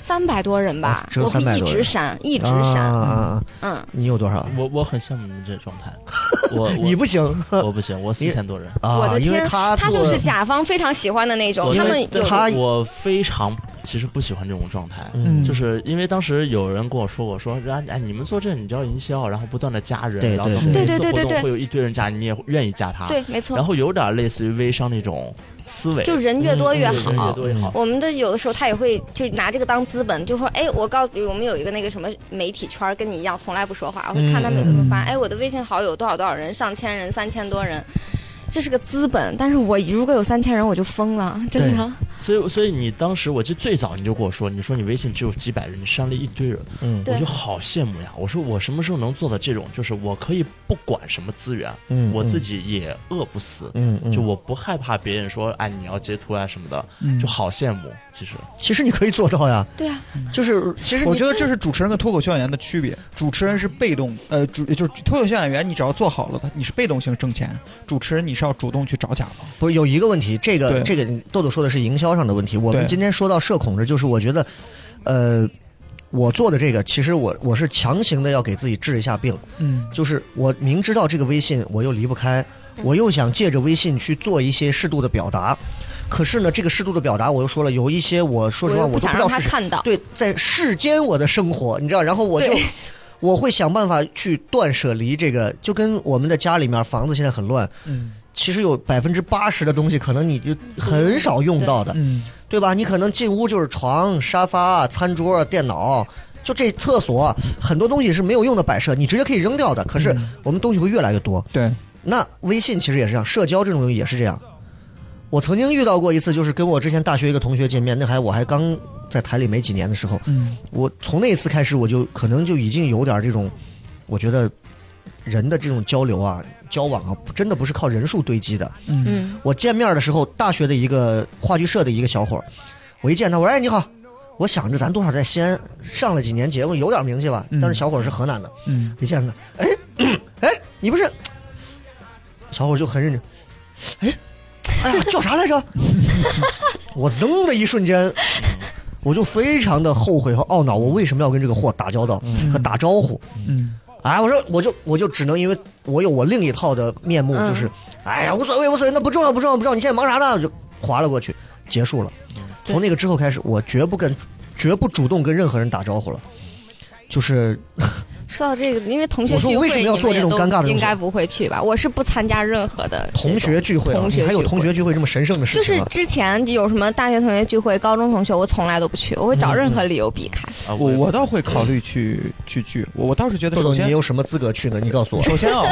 三百多人吧哦，只有我会300一直删，一直啊删！嗯。你有多少？我我很羡慕你们这状态，我我你不行我不行，我四千多人。我啊，因为的天，他做就是甲方非常喜欢的那种，他们有他我非常其实不喜欢这种状态，嗯就是因为当时有人跟我说过，说啊哎你们做这你就要营销，然后不断的加人，对然后对对对对对对会有一堆人加你，你也愿意加他，对，没错然，后有点类似于微商那种思维，就人越多越嗯越好。多越好。我们的有的时候他也会就拿这个当资本，就说哎，我告诉你，我们有一个那个什么媒体圈儿跟你一样，从来不说话，我会看他每个都发，哎，我的微信好友多少多少人，上千人，三千多人。这是个资本，但是我如果有三千人，我就疯了，真的。所以，所以你当时，我记得最早你就跟我说，你说你微信只有几百人，你删了一堆人，嗯对我就好羡慕呀。我说我什么时候能做到这种，就是我可以不管什么资源，嗯我自己也饿不死，嗯嗯，就我不害怕别人说，哎，你要截图啊什么的，嗯就好羡慕。其实，其实你可以做到呀，对啊，就是其实我觉得这是主持人跟脱口秀演员的区别。主持人是被动，呃，主就是脱口秀演员，你只要做好了，你是被动性挣钱；主持人你是要主动去找甲方。不是有一个问题，这个这个豆豆说的是营销上的问题。我们今天说到社恐这就是我觉得，呃，我做的这个，其实我我是强行的要给自己治一下病，嗯，就是我明知道这个微信我又离不开，我又想借着微信去做一些适度的表达，可是呢，这个适度的表达我又说了，有一些我说实话我都不想让不知道是看到。对，在世间我的生活，你知道，然后我就我会想办法去断舍离这个，就跟我们的家里面房子现在很乱，嗯其实有百分之八十的东西可能你就很少用到的，嗯，对吧？你可能进屋就是床、沙发、餐桌、电脑。就这厕所很多东西是没有用的摆设，你直接可以扔掉的。可是我们东西会越来越多。对，那微信其实也是这样，社交这种东西也是这样。我曾经遇到过一次，就是跟我之前大学一个同学见面，那还我还刚在台里没几年的时候，嗯我从那一次开始，我就可能就已经有点这种，我觉得人的这种交流啊、交往啊，真的不是靠人数堆积的。嗯嗯，我见面的时候，大学的一个话剧社的一个小伙儿，我一见他，我说：“哎，你好。”我想着咱多少在西安上了几年节目，有点名气吧。嗯但是小伙儿是河南的，嗯一见他，哎，哎，你不是？小伙儿就很认真，哎，哎呀，叫啥来着？我噌的一瞬间，我就非常的后悔和懊恼，我为什么要跟这个货打交道和打招呼？嗯哎，我说我就我就只能因为我有我另一套的面目，嗯就是，哎呀，无所谓无所谓，那不重要不重要不重要，你现在忙啥呢？我就划了过去，结束了。从那个之后开始，我绝不跟绝不主动跟任何人打招呼了，就是说到这个，因为同学我说聚会，为什么要做这种你们也都尴尬的东西应该不会去吧？我是不参加任何的同学聚会啊，同学你还有同学聚会这么神圣的事情吗？就是之前有什么大学同学聚会、高中同学，我从来都不去，我会找任何理由避开。啊，我我倒会考虑去去聚，我我倒是觉得豆豆，首先你有什么资格去呢？你告诉我。首先啊，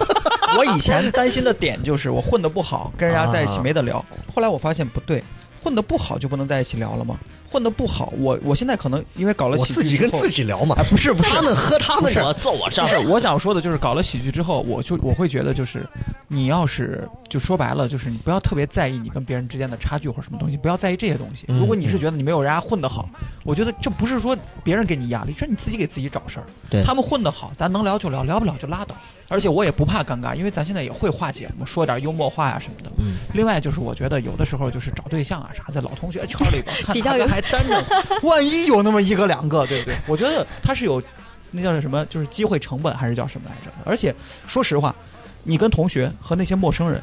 我以前担心的点就是我混得不好，跟人家在一起没得聊。后来我发现不对，混得不好就不能在一起聊了吗？混的不好，我我现在可能因为搞了喜剧之后自己跟自己聊嘛哎，，不是不是，他们喝他们的，我做我上不是，我想说的就是搞了喜剧之后，我就我会觉得就是，你要是就说白了，就是你不要特别在意你跟别人之间的差距或者什么东西，不要在意这些东西。嗯如果你是觉得你没有人家混得好，我觉得这不是说别人给你压力，这是你自己给自己找事儿。对他们混得好，咱能聊就聊，聊不了就拉倒。而且我也不怕尴尬，因为咱现在也会化解嘛，说点幽默话呀什么的。嗯另外就是我觉得有的时候就是找对象啊啥，在老同学 圈里边看比较有还单着，万一有那么一个两个，对不对？我觉得他是有那叫什么，就是机会成本还是叫什么来着？而且说实话，你跟同学和那些陌生人。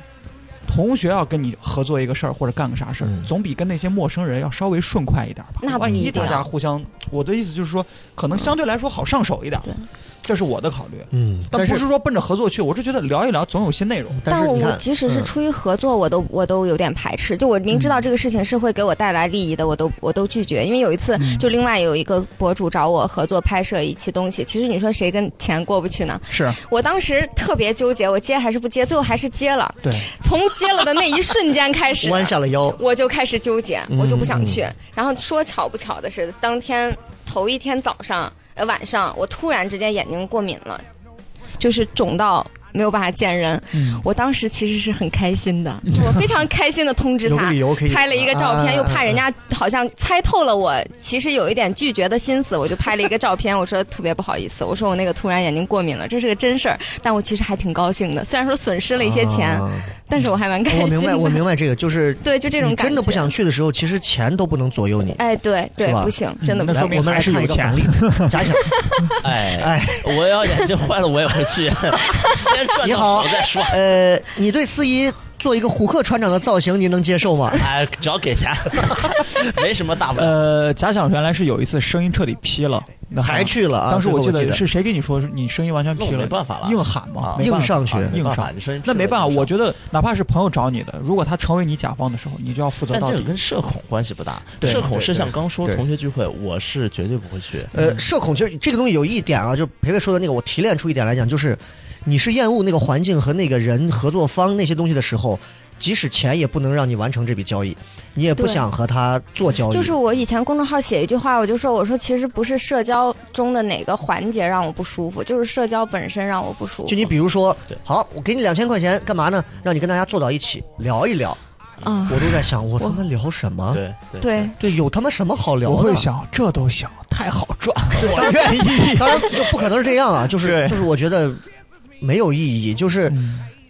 同学要跟你合作一个事儿或者干个啥事儿，嗯总比跟那些陌生人要稍微顺快一点吧。那不万一大家互相，我的意思就是说，可能相对来说好上手一点。对，这是我的考虑。嗯，但不是说奔着合作去，我是觉得聊一聊总有些内容。但我即使是嗯出于合作，我都我都有点排斥。就我明知道这个事情是会给我带来利益的，我都我都拒绝。因为有一次，就另外有一个博主找我合作拍摄一期东西，其实你说谁跟钱过不去呢？是我当时特别纠结，我接还是不接，最后还是接了。对，从接了的那一瞬间开始，弯下了腰，我就开始纠结，嗯我就不想去。然后说巧不巧的是，当天头一天早上呃晚上，我突然之间眼睛过敏了，就是肿到。没有办法见人，嗯。我当时其实是很开心的，我非常开心的通知他 拍了一个照啊片，又怕人家好像猜透了我其实有一点拒绝的心思，我就拍了一个照片，我说特别不好意思，我说我那个突然眼睛过敏了，这是个真事儿，但我其实还挺高兴的，虽然说损失了一些钱，啊。但是我还蛮开心。我明白，我明白这个，就是 对，就这种感觉。真的不想去的时候，其实钱都不能左右你。哎，对对，不行，真的不来，行。我们还是一个反例，假想，哎哎，我要眼睛坏了我也会去，先赚到你好手再说。呃，你对司仪做一个虎克船长的造型，您能接受吗？哎，只要给钱，没什么大不了。呃，假想原来是有一次声音彻底劈了，那还去了啊？当时我记得是谁跟你说是你声音完全劈了？没办法了硬喊嘛硬上去硬上。你声音那没办法，我觉得哪怕是朋友找你的，如果他成为你甲方的时候，你就要负责到底。但这个跟社恐关系不大。对社恐是像刚说同学聚会，我是绝对不会去。呃，社恐其实这个东西有一点啊，就培培说的那个，我提炼出一点来讲，就是你是厌恶那个环境和那个人、合作方那些东西的时候，即使钱也不能让你完成这笔交易，你也不想和他做交易。就是我以前公众号写一句话，我就说我说其实不是社交中的哪个环节让我不舒服，就是社交本身让我不舒服。就你比如说对，好，我给你两千块钱，干嘛呢？让你跟大家坐到一起聊一聊。啊，我都在想，我他妈聊什么？对对对，对，有他妈什么好聊的？我会想，这都行，太好赚，我愿意。当然就不可能是这样啊，就是就是我觉得没有意义，就是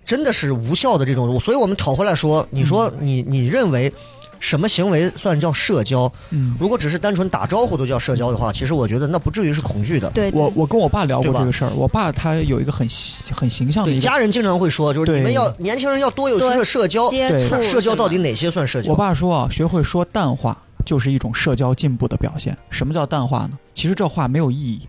真的是无效的这种。所以我们讨回来说，你说你你认为什么行为算叫社交？嗯，如果只是单纯打招呼都叫社交的话，其实我觉得那不至于是恐惧的。对，对我我跟我爸聊过这个事儿，我爸他有一个很很形象的对，一个家人经常会说，就是你们要年轻人要多有这个社交。社交到底哪些算社交？我爸说啊，学会说淡化就是一种社交进步的表现。什么叫淡化呢？其实这话没有意义。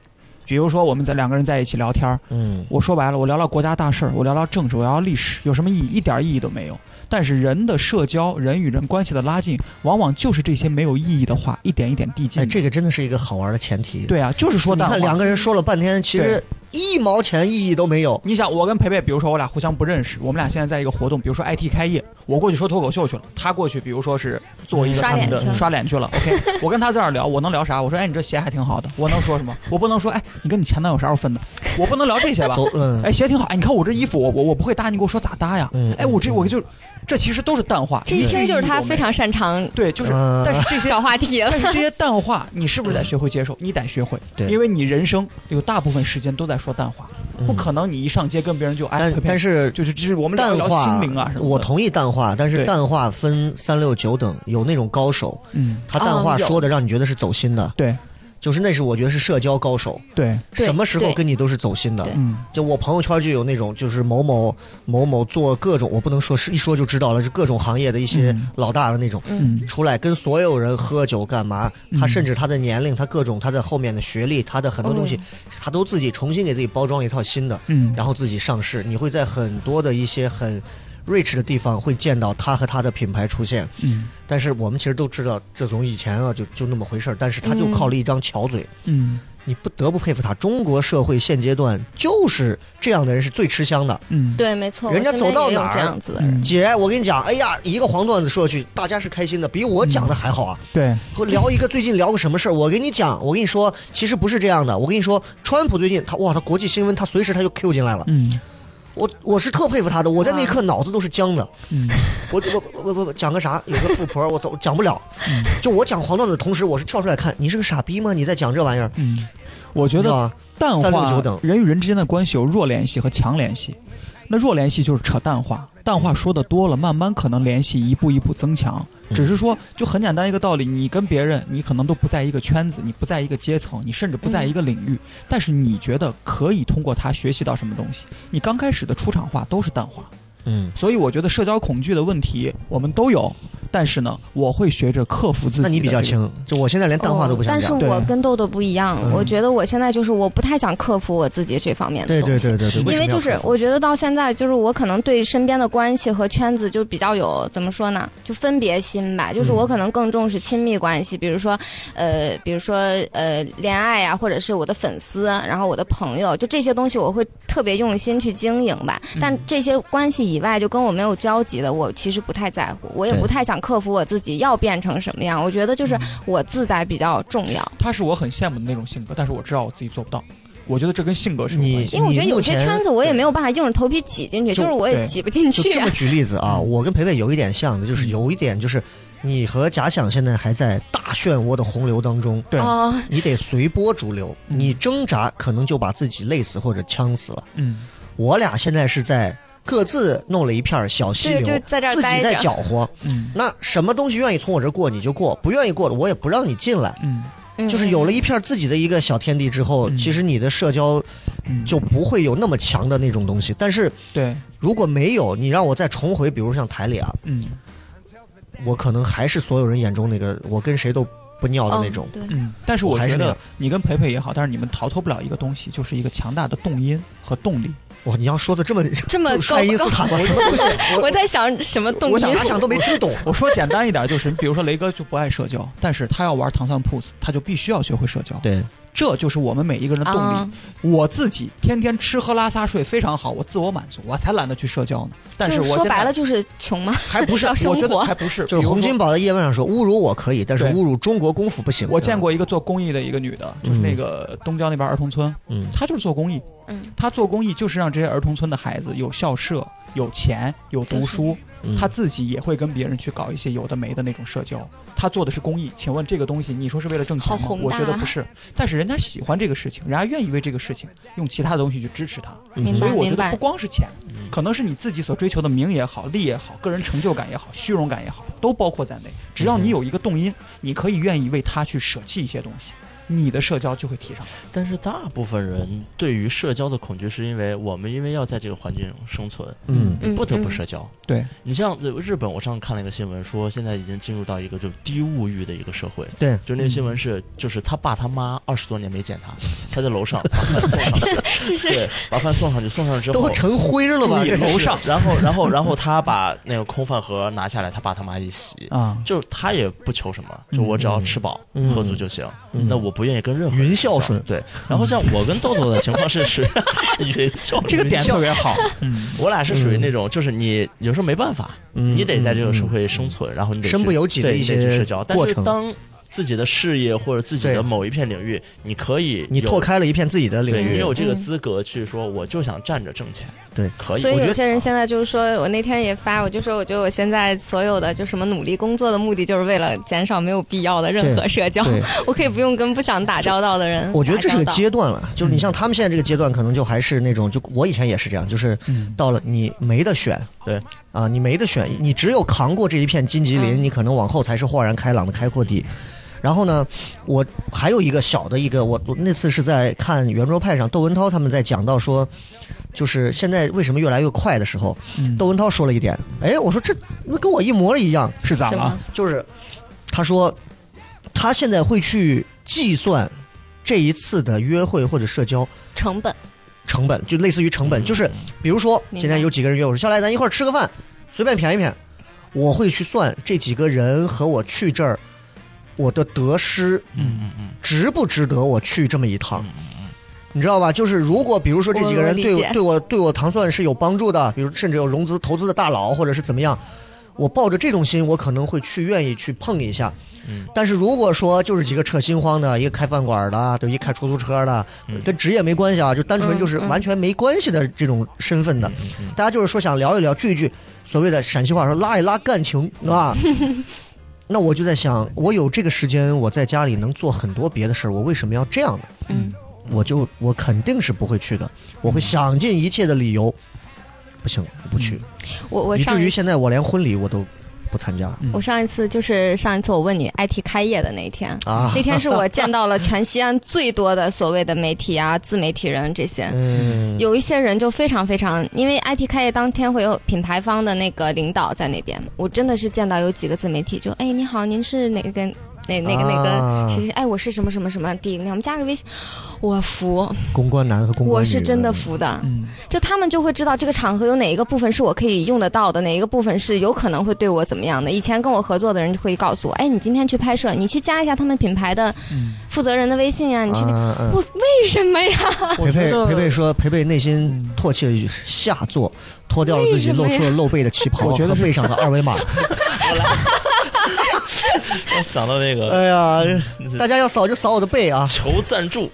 比如说，我们在两个人在一起聊天儿，嗯，我说白了，我聊聊国家大事儿，我聊聊政治，我聊聊历史，有什么意义？一点意义都没有。但是人的社交，人与人关系的拉近，往往就是这些没有意义的话，一点一点递进哎，这个真的是一个好玩的前提。，对啊，就是说你看。两个人说了半天，其实一毛钱意义都没有。你想，我跟培培，比如说我俩互相不认识，我们俩现在在一个活动，比如说 IT 开业，我过去说脱口秀去了，他过去比如说是做一个他们的刷脸去了刷脸去了。OK，我跟他在这儿聊，我能聊啥？我说，哎，你这鞋还挺好的。我能说什么？我不能说，哎，你跟你前男友啥时候分的？我不能聊这些吧？走，嗯，哎，鞋挺好。哎，你看我这衣服，我我我不会搭，你给我说咋搭呀？嗯哎，我这我就，这其实都是淡化。这一听就是他非常擅长对，就是，嗯。但是这些 找话题了。但是这些淡化，你是不是得学会接受？你得学会，对。因为你人生有大部分时间都在说淡化，不可能你一上街跟别人就哎，但是就是就是我们淡化心灵啊什么。我同意淡化，但是淡化分三六九等，有那种高手，嗯，他淡化说的让你觉得是走心的，对就是那是我觉得是社交高手，对，什么时候跟你都是走心的。嗯。就我朋友圈就有那种，就是某某某某做各种，我不能说是一说就知道了，是各种行业的一些嗯。老大的那种，嗯。出来跟所有人喝酒干嘛？他嗯甚至他的年龄，他各种他的后面的学历，他的很多东西，他都自己重新给自己包装一套新的，嗯，然后自己上市。你会在很多的一些很 rich 的地方会见到他和他的品牌出现。嗯但是我们其实都知道，这从以前啊就就那么回事儿。但是他就靠了一张巧嘴，嗯你不得不佩服他。中国社会现阶段就是这样的人是最吃香的。嗯，对，没错，人家走到哪儿这样子的人。嗯姐，我跟你讲，哎呀，一个黄段子说去，大家是开心的，比我讲的还好啊。对，和聊一个最近聊个什么事儿，我跟你讲，我跟你说，其实不是这样的。我跟你说，川普最近他哇，他国际新闻他随时他就 Q 进来了。嗯我我是特佩服他的，我在那一刻脑子都是僵的。嗯我我我我我讲个啥？有个富婆，我走讲不了。嗯就我讲黄段子的同时，我是跳出来看，你是个傻逼吗？你在讲这玩意儿？嗯，我觉得？淡化人与人之间的关系有弱联系和强联系。那弱联系就是扯淡话，淡话说的多了，慢慢可能联系一步一步增强。嗯只是说，就很简单一个道理，你跟别人，你可能都不在一个圈子，你不在一个阶层，你甚至不在一个领域，但是你觉得可以通过他学习到什么东西？你刚开始的出场话都是淡化，嗯，所以我觉得社交恐惧的问题我们都有，但是呢，我会学着克服自己。那你比较。轻，就我现在连淡化都不想。哦但是我跟豆豆不一样，嗯我觉得我现在就是我不太想克服我自己这方面的对东西。对对对对，因为就是我觉得到现在，就是我可能对身边的关系和圈子就比较有怎么说呢，就分别心吧。就是嗯我可能更重视亲密关系，比如说，呃，比如说呃恋爱呀、或者是我的粉丝，然后我的朋友，就这些东西我会特别用心去经营吧。嗯但这些关系以外，就跟我没有交集的，我其实不太在乎，我也不太想克服我自己要变成什么样。我觉得就是我自在比较重要。他是我很羡慕的那种性格，但是我知道我自己做不到。我觉得这跟性格是有你。因为我觉得有些圈子我也没有办法硬着头皮挤进去，就就是我也挤不进去啊就这么。举例子啊，我跟培培有一点像的，就是有一点就是，你和假想现在还在大漩涡的洪流当中，对哦，你得随波逐流，嗯你挣扎可能就把自己累死或者呛死了。嗯我俩现在是在各自弄了一片小溪流，就在这自己在搅和。嗯那什么东西愿意从我这过你就过，不愿意过的我也不让你进来。嗯就是有了一片自己的一个小天地之后，嗯其实你的社交嗯，就不会有那么强的那种东西。但是对，如果没有，你让我再重回，比如像台里啊，嗯我可能还是所有人眼中那个我跟谁都不尿的那种。对，嗯。但是我觉得你跟培培也好，但是你们逃脱不了一个东西，就是一个强大的动因和动力。哇，你要说的这么这么爱因斯坦吗？什么东西？我在想什么动机我想咋想都没听懂。我说简单一点，就是比如说雷哥就不爱社交，但是他要玩糖蒜铺子，他就必须要学会社交。对，这就是我们每一个人的动力。啊。我自己天天吃喝拉撒睡非常好，我自我满足，我才懒得去社交呢。但就是我说白了就是穷嘛，还不是，要生我觉得活。还不是，就是洪金宝在叶问上说，侮辱我可以，但是侮辱中国功夫不行。我见过一个做公益的一个女的，就是那个东郊那边儿童村，嗯，她就是做公益，嗯，她做公益就是让这些儿童村的孩子有校舍、有钱、有读书，嗯她自己也会跟别人去搞一些有的没的那种社交。他做的是公益，请问这个东西你说是为了挣钱吗？我觉得不是，但是人家喜欢这个事情，人家愿意为这个事情用其他的东西去支持他，明所以我觉得不光是钱，可能是你自己所追求的名也好、利也好、个人成就感也好、虚荣感也好，都包括在内。只要你有一个动因，你可以愿意为他去舍弃一些东西，你的社交就会提上来。但是大部分人对于社交的恐惧，是因为我们因为要在这个环境中生存，嗯。嗯不得不嗯。社交。对，你像呃日本，我上次看了一个新闻，说现在已经进入到一个就低物欲的一个社会。对，就那个新闻是，就是他爸他妈二十多年没见他，他在楼上 把饭送上去，对，把饭送上去，送上去之后都成灰了吧？这楼上，然后然后然后他把那个空饭盒拿下来，他爸他妈一洗，啊，就是他也不求什么，就我只要吃饱、嗯。喝足就行。嗯。那我不愿意跟任何人云孝顺对。然后像我跟豆豆的情况是属于 云孝顺，这个点特别好。嗯，我俩是属于那种，就是你有时候没办法，嗯你得在这个社嗯会生存，然后你得去身不由己的一些社交。但过程是当自己的事业或者自己的某一片领域，你可以你拓，开了一片自己的领域。你，有这个嗯。资格去说，我就想站着挣钱，对。可以。所以有些人现在就是说，我那天也发，我就说，我觉得我现在所有的就什么努力工作的目的，就是为了减少没有必要的任何社交，我可以不用跟不想打交道的人。我觉得这是个阶段了，就是你像他们现在这个阶段，可能就还是那种，就我以前也是这样，就是嗯。到了你没得选，对。啊，你没得选，你只有扛过这一片荆棘林，嗯。你可能往后才是豁然开朗的开阔地。然后呢，我还有一个小的一个，我我那次是在看圆桌派上窦文涛他们在讲到说，就是现在为什么越来越快的时候，嗯。窦文涛说了一点，哎，我说这那跟我一模一样，是咋了？？就是他说他现在会去计算这一次的约会或者社交成本，成本，就类似于成本，就是比如说今天有几个人约我说，下来咱一块儿吃个饭，随便谝一谝，我会去算这几个人和我去这儿，我的得失嗯嗯嗯值不值得我去这么一趟。嗯嗯你知道吧？就是如果比如说这几个人对我对我对我糖蒜是有帮助的，比如甚至有融资投资的大佬，或者是怎么样，我抱着这种心，我可能会去愿意去碰一下。嗯但是如果说就是几个扯心慌的，一个开饭馆的，对，一个开出租车的，嗯跟职业没关系啊，就单纯就是完全没关系的这种身份的，嗯嗯大家就是说想聊一聊，聚一聚，所谓的陕西话说拉一拉感情，是吧？那我就在想，我有这个时间，我在家里能做很多别的事儿，我为什么要这样呢？嗯，我就我肯定是不会去的，我会想尽一切的理由，不行，我不去，我我以至于现在我连婚礼我都不参加我上一次就是上一次我问你 IT 开业的那一天，啊。那天是我见到了全西安最多的所谓的媒体啊、自媒体人这些。嗯，有一些人就非常非常，因为 IT 开业当天会有品牌方的那个领导在那边，我真的是见到有几个自媒体就，哎，你好，您是哪个哪哪个哪啊个谁谁？哎，我是什么什么什么第一个，我们加个微信，我服，公关男和公关女，我是真的服的。嗯，就他们就会知道这个场合有哪一个部分是我可以用得到的，哪一个部分是有可能会对我怎么样的。以前跟我合作的人就会告诉我，哎，你今天去拍摄，你去加一下他们品牌的负责人的微信呀、你去我为什么呀？培培培培说，培培内心唾弃了一句下作，脱掉了自己露出了 露背的旗袍我觉得和背上的二维码。我想到那个哎呀，大家要扫就扫我的背啊！求赞助，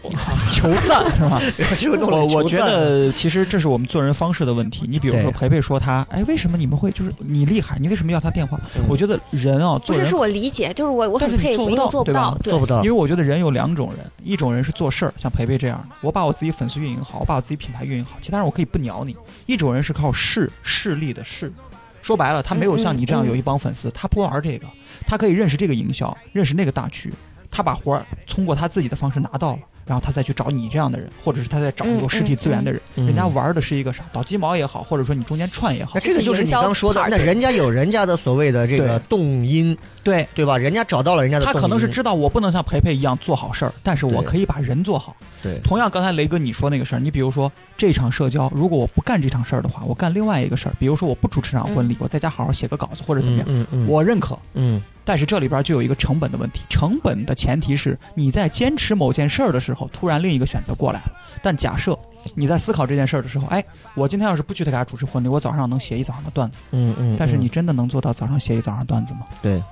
求赞是吧？就弄了我我觉得其实这是我们做人方式的问题。你比如说对培培说他，哎，为什么你们会就是你厉害，你为什么要他电话？我觉得人啊，做人不是，是我理解，就是我我但是你很佩服，因为做不到对吧做不到。因为。我觉得人有两种人，一种人是做事儿，像培培这样的，我把我自己粉丝运营好，我把我自己品牌运营好，其他人我可以不鸟你。一种人是靠势势力的势，说白了，他没有像你这样有一帮粉丝，他不玩这个，他可以认识这个营销，认识那个大区，他把活儿通过他自己的方式拿到了。然后他再去找你这样的人，或者是他在找有实体资源的人，嗯嗯。嗯人家玩的是一个啥倒鸡毛也好，或者说你中间串也好那，这个就是你刚说的那人家有人家的所谓的这个动因，对。对吧？人家找到了人家的动因，他可能是知道我不能像培培一样做好事儿，但是我可以把人做好。对。同样，刚才雷哥你说那个事儿，你比如说这场社交，如果我不干这场事儿的话，我干另外一个事儿，比如说我不主持场婚礼，我在家好好写个稿子或者怎么样，我认可。嗯但是这里边就有一个成本的问题，成本的前提是你在坚持某件事儿的时候，突然另一个选择过来了。但假设你在思考这件事儿的时候，哎，我今天要是不去他家主持婚礼，我早上能写一早上的段子。嗯嗯。但是你真的能做到早上写一早上段子吗？对。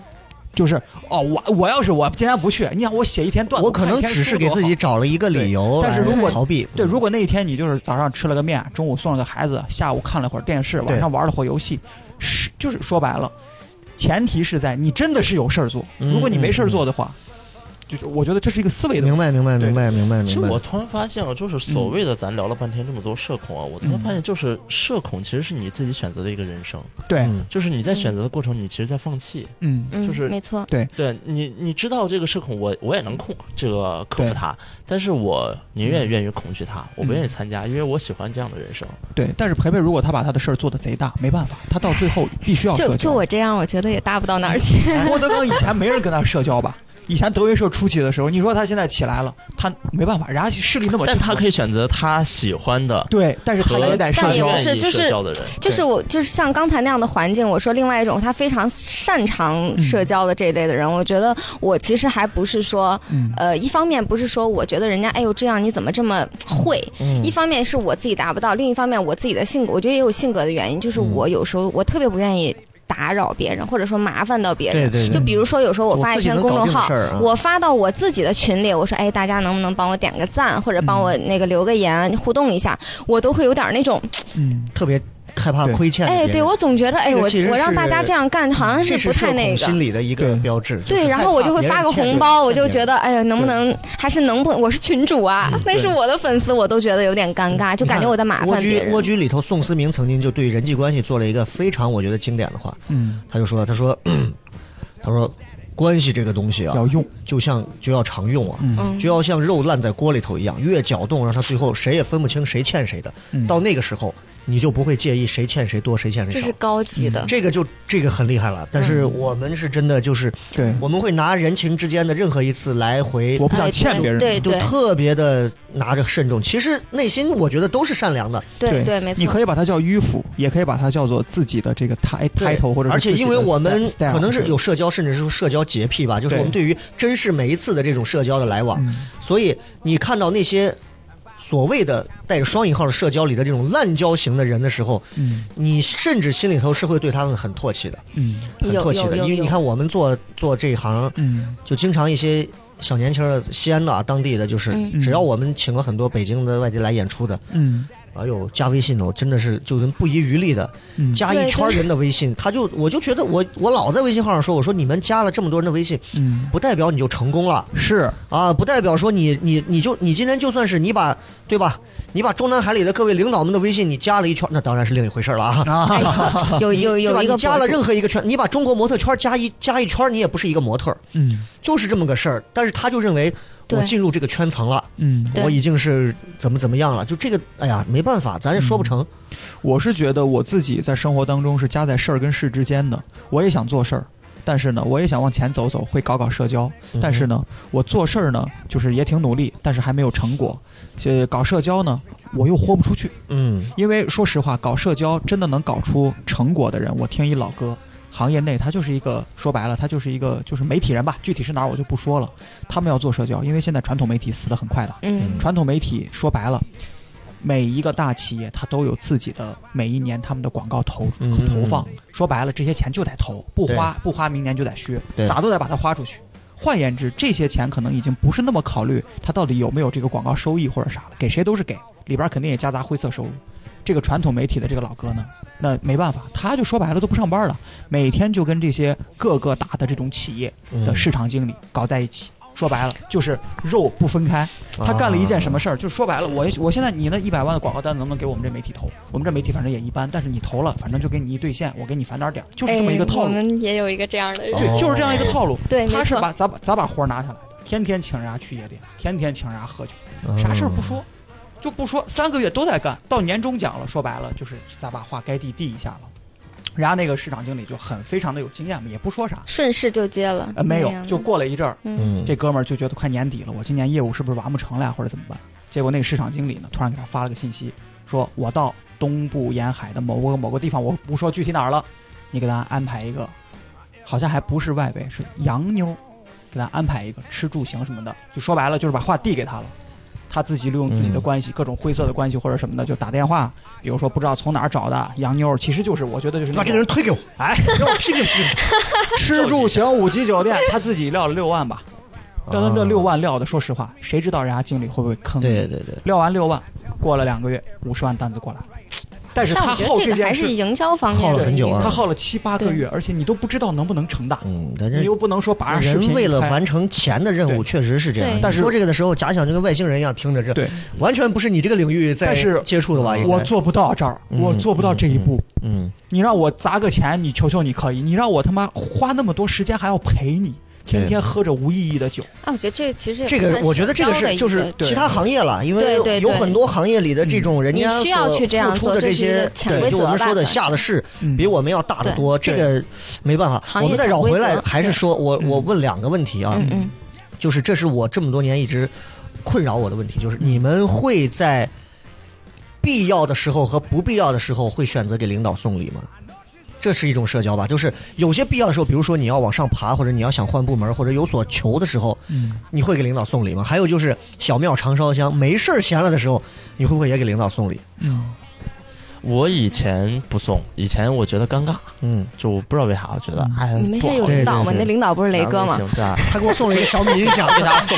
就是哦，我我要是我今天不去，你想我写一天段子，我可能只是给自己找了一个理由，但是如果逃避，对，如果那一天你就是早上吃了个面，中午送了个孩子，下午看了会儿电视，晚上玩了会儿游戏，是就是说白了，前提是在你真的是有事儿做，如果你没事儿做的话。就是我觉得这是一个思维的，明白明白明白明白明白。其实我突然发现啊，就是所谓的咱聊了半天这么多社恐啊，我突然发现就是社恐其实是你自己选择的一个人生。对，就是你在选择的过程，你其实在放弃。嗯，就是没错。对，对你你知道这个社恐，我我也能控这个克服它，但是我宁愿愿意恐惧它，我不愿意参加，因为我喜欢这样的人生。对，但是培培如果他把他的事儿做的贼大，没办法，他到最后必须要就就我这样，我觉得也大不到哪儿去。郭德纲以前没人跟他社交吧？以前德云社初期的时候，你说他现在起来了，他没办法，人家势力那么，但他可以选择他喜欢的，对，但是他也得社交，是就是就是我就是像刚才那样的环境，我说另外一种他非常擅长社交的这一类的人，我觉得我其实还不是说，呃，一方面不是说我觉得人家哎呦这样你怎么这么会，一方面是我自己达不到，另一方面我自己的性格，我觉得也有性格的原因，就是我有时候我特别不愿意。打扰别人，或者说麻烦到别人，对对。就比如说，有时候我发一篇公众号，我发到我自己的群里，我说，哎，大家能不能帮我点个赞，或者帮我那个留个言，互动一下，我都会有点那种，嗯，特别。害怕亏欠哎，对我总觉得哎，我我让大家这样干，好像是不太那个。心理的一个标志。对，然后我就会发个红包，我就觉得哎呀，能不能还是能不？我是群主啊，那是我的粉丝，我都觉得有点尴尬，就感觉我在麻烦别人。蜗居里头，宋思明曾经就对人际关系做了一个非常我觉得经典的话，嗯，他就说，他说，他说，关系这个东西啊，要用，就像就要常用啊，就要像肉烂在锅里头一样，越搅动，让他最后谁也分不清谁欠谁的，到那个时候。你就不会介意谁欠谁多谁欠谁少，这是高级的。这个就这个很厉害了。但是我们是真的就是，对，我们会拿人情之间的任何一次来回，我不想欠别人，对对，就特别的拿着慎重。其实内心我觉得都是善良的，对对，没错。你可以把它叫迂腐，也可以把它叫做自己的这个抬抬头或者。而且因为我们可能是有社交，甚至是说社交洁癖吧，就是我们对于珍视每一次的这种社交的来往，所以你看到那些。所谓的带着双引号的社交里的这种滥交型的人的时候，嗯，你甚至心里头是会对他们很唾弃的，嗯，很唾弃的，因为你看我们做做这一行，嗯，就经常一些小年轻的西安的啊，当地的，就是只要我们请了很多北京的外地来演出的，嗯。哎呦，加微信呢我真的是就跟不遗余力的加一圈人的微信，他就我就觉得我我老在微信号上说，我说你们加了这么多人的微信，嗯，不代表你就成功了，是。啊，不代表说你你你就你今天就算是你把对吧，你把中南海里的各位领导们的微信你加了一圈，那当然是另一回事了啊，有有有一个加了任何一个圈，你把中国模特圈加一加一圈，你也不是一个模特，嗯，就是这么个事儿，但是他就认为。我进入这个圈层了，嗯，我已经是怎么怎么样了？就这个，哎呀，没办法，咱也说不成。我是觉得我自己在生活当中是夹在事儿跟事之间的。我也想做事儿，但是呢，我也想往前走走，会搞搞社交。但是呢，我做事儿呢，就是也挺努力，但是还没有成果。呃，搞社交呢，我又豁不出去。嗯，因为说实话，搞社交真的能搞出成果的人，我听一老哥。行业内，他就是一个说白了，他就是一个就是媒体人吧。具体是哪儿我就不说了。他们要做社交，因为现在传统媒体死得很快的。嗯。传统媒体说白了，每一个大企业它都有自己的每一年他们的广告投投放。说白了，这些钱就得投，不花不花，明年就得削，咋都得把它花出去。换言之，这些钱可能已经不是那么考虑它到底有没有这个广告收益或者啥了，给谁都是给，里边肯定也夹杂灰色收入。这个传统媒体的这个老哥呢？那没办法，他就说白了都不上班了，每天就跟这些各个大的这种企业的市场经理搞在一起。说白了就是肉不分开。他干了一件什么事儿？就说白了，我我现在你那一百万的广告单能不能给我们这媒体投？我们这媒体反正也一般，但是你投了，反正就给你一兑现，我给你返点点，就是这么一个套路。我们也有一个这样的，对，就是这样一个套路。对，他是把咋把咋把活拿下来的？天天请人家去夜店，天天请人家喝酒，啥事儿不说。就不说三个月都在干，到年终奖了，说白了就是咱把话该递递一下了。人家那个市场经理就很非常的有经验嘛，也不说啥，顺势就接了。呃，没有，就过了一阵儿，嗯，这哥们儿就觉得快年底了，我今年业务是不是完不成了呀，或者怎么办？结果那个市场经理呢，突然给他发了个信息，说我到东部沿海的某个某个地方，我不说具体哪儿了，你给他安排一个好像还不是外围，是洋妞，给他安排一个吃住行什么的，就说白了就是把话递给他了。他自己利用自己的关系，各种灰色的关系或者什么的，就打电话，比如说不知道从哪儿找的洋妞，其实就是我觉得就是那把这个人推给我，哎，让我批评批评。吃住行五级酒店，他自己撂了六万吧，但他这六万撂的，说实话，谁知道人家经理会不会坑？对对对，撂完六万，过了两个月，五十万单子过来。但是他我觉耗得这个还是件事，营销方面耗了很久啊他耗了七八个月，而且你都不知道能不能成大，嗯，但是你又不能说把人为了完成钱的任务，确实是这样。但是说这个的时候，假想就跟外星人一样，听着这，对，完全不是你这个领域在接触的吧？我做不到这儿，嗯我做不到这一步。嗯，你让我砸个钱，你求求你可以；你让我他妈花那么多时间还要陪你，天天喝着无意义的酒。啊，我觉得这个其实这个我觉得这个是就是其他行业了，因为对对对。有很多行业里的这种人家需要所去这样付出的这些个，潜规就我们说的下的事嗯。比我们要大得多，这个没办法。我们再绕回来还是说我嗯。我问两个问题啊，就是这是我这么多年一直困扰我的问题，就是你们会在必要的时候和不必要的时候会选择给领导送礼吗？这是一种社交吧，就是有些必要的时候，比如说你要往上爬，或者你要想换部门，或者有所求的时候，嗯，你会给领导送礼吗？还有就是小庙常烧香，没事儿闲了的时候，你会不会也给领导送礼？嗯，我以前不送，以前我觉得尴尬，嗯，就我不知道为啥，我觉得哎，你们现在有领导吗？对对你的领导不是雷哥吗？他给我送了一个小米音响，给他送，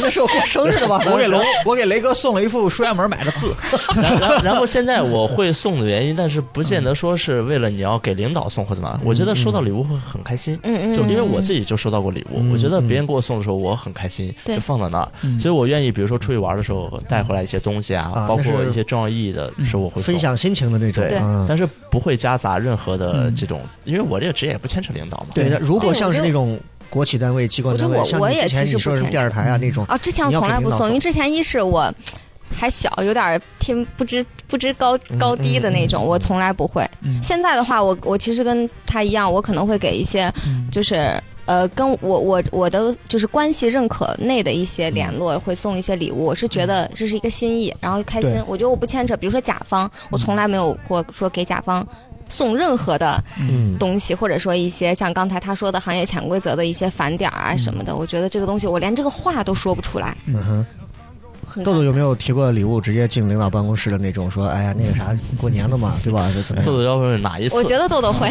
那是我过生日的吧？我给龙，我给雷哥送了一副书院门买的字。然然后然后现在我会送的原因，但是不见得说是为了你要给领导送或怎么样，我觉得收到礼物会很开心。嗯嗯，就因为我己自己就收到过礼物，嗯我觉得别人给我送的时候我很开心，对就放在那儿，嗯所以我愿意，比如说出去玩的时候带回来一些东西啊，包括一些重要意义的时候我会送分。享心情的那种，对嗯但是不会夹杂任何的嗯这种，因为我这个职业也不牵扯领导嘛。对。如果像是那种国企单位、机关单位，我我我像你之前也其实不你说什么电视台啊那种，啊，之前我从来不送，因为之前一是我还小，有点儿听不知不知高高低的那种，我从来不会。嗯现在的话，我我其实跟他一样，我可能会给一些嗯就是。呃，跟我我我的就是关系认可内的一些联络，会送一些礼物，我是觉得这是一个心意，然后开心。我觉得我不牵扯，比如说甲方，我从来没有过说给甲方送任何的嗯，东西，或者说一些像刚才他说的行业潜规则的一些返点儿啊什么的，我觉得这个东西我连这个话都说不出来。嗯哼。很豆豆有没有提过礼物直接进领导办公室的那种？说，哎呀，那个啥，过年了嘛，对吧？怎么？豆豆要问哪一次？我觉得豆豆会，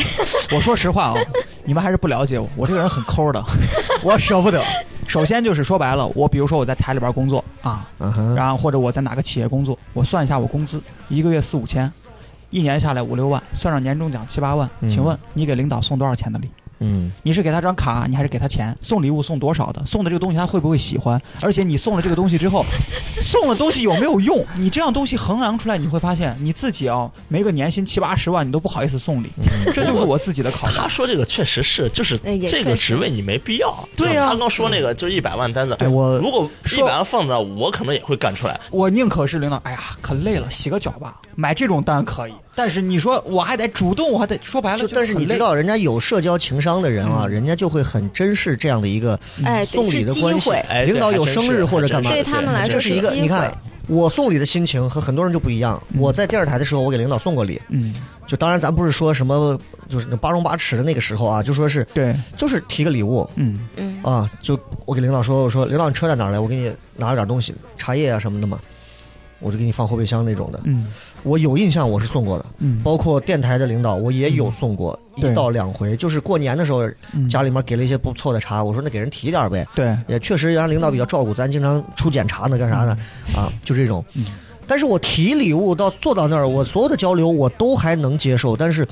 我说实话啊，你们还是不了解我，我这个人很抠的，我舍不得。首先就是说白了，我比如说我在台里边工作啊，然后或者我在哪个企业工作，我算一下我工资，一个月四五千，一年下来五六万，算上年终奖七八万。嗯请问你给领导送多少钱的礼？嗯，你是给他张卡，你还是给他钱？送礼物送多少的？送的这个东西他会不会喜欢？而且你送了这个东西之后，送了东西有没有用？你这样东西衡量出来，你会发现你自己啊，没个年薪七八十万，你都不好意思送礼。这就是我自己的考虑。他说这个确实是，就是这个职位你没必要。对呀他刚说那个就是一百万单子，哎我如果一说百万放那，我可能也会干出来。我宁可是领导，哎呀，可累了，洗个脚吧。买这种单可以，但是你说我还得主动，我还得说白了就，但是你知，道，人家有社交情商的人啊，嗯。人家就会很珍视这样的一个哎，送礼是机的关系。领导有生日或者干嘛对他们来说这是一个，你看我送礼的心情和很多人就不一样。我在电视台的时候，我给领导送过礼，嗯，就当然咱不是说什么就是那八荣八耻的那个时候啊，就说是对，就是提个礼物。嗯。嗯，啊，就我给领导说，我说领导你车在哪儿来？我给你拿了点东西，茶叶啊什么的嘛，我就给你放后备箱那种的。嗯我有印象，我是送过的，嗯，包括电台的领导我也有送过对一到两回，就是过年的时候嗯家里面给了一些不错的茶，我说那给人提点呗。对，也确实让领导比较照顾，咱经常出检查呢，干啥呢？啊，就这种嗯。但是我提礼物到坐到那儿，我所有的交流我都还能接受，但是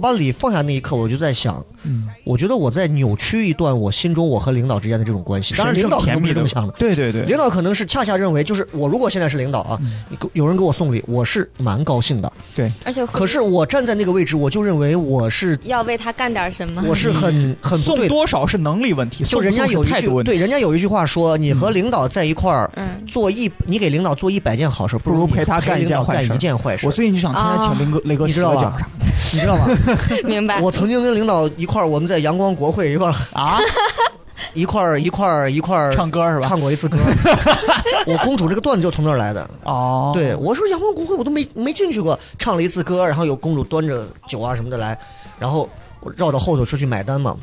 我把礼放下那一刻，我就在想，嗯，我觉得我在扭曲一段我心中我和领导之间的这种关系。当然，领导可能不是这么想的。对对对，领导可能是恰恰认为，就是我如果现在是领导啊，嗯你给有人给我送礼，我是蛮高兴的。对而且可是我站在那个位置，我就认为我是要为他干点什么。我是很很送。多少是能力问题，就人家有一句送送是态度问题对，人家有一句话说，你和领导在一块儿，嗯，做一，你给领导做一百件好事，不如陪他干一件坏事一件坏事我。最近就想天天请雷哥雷哥你知道吧洗个脚啥你知道吗？明白。我曾经跟领导一块儿，我们在阳光国会一块儿啊，一块儿一块儿一块儿唱歌是吧？唱过一次歌。我公主这个段子就从那儿来的。哦，对，我说阳光国会我都没没进去过，唱了一次歌，然后有公主端着酒啊什么的来，然后我绕到后头出去买单嘛，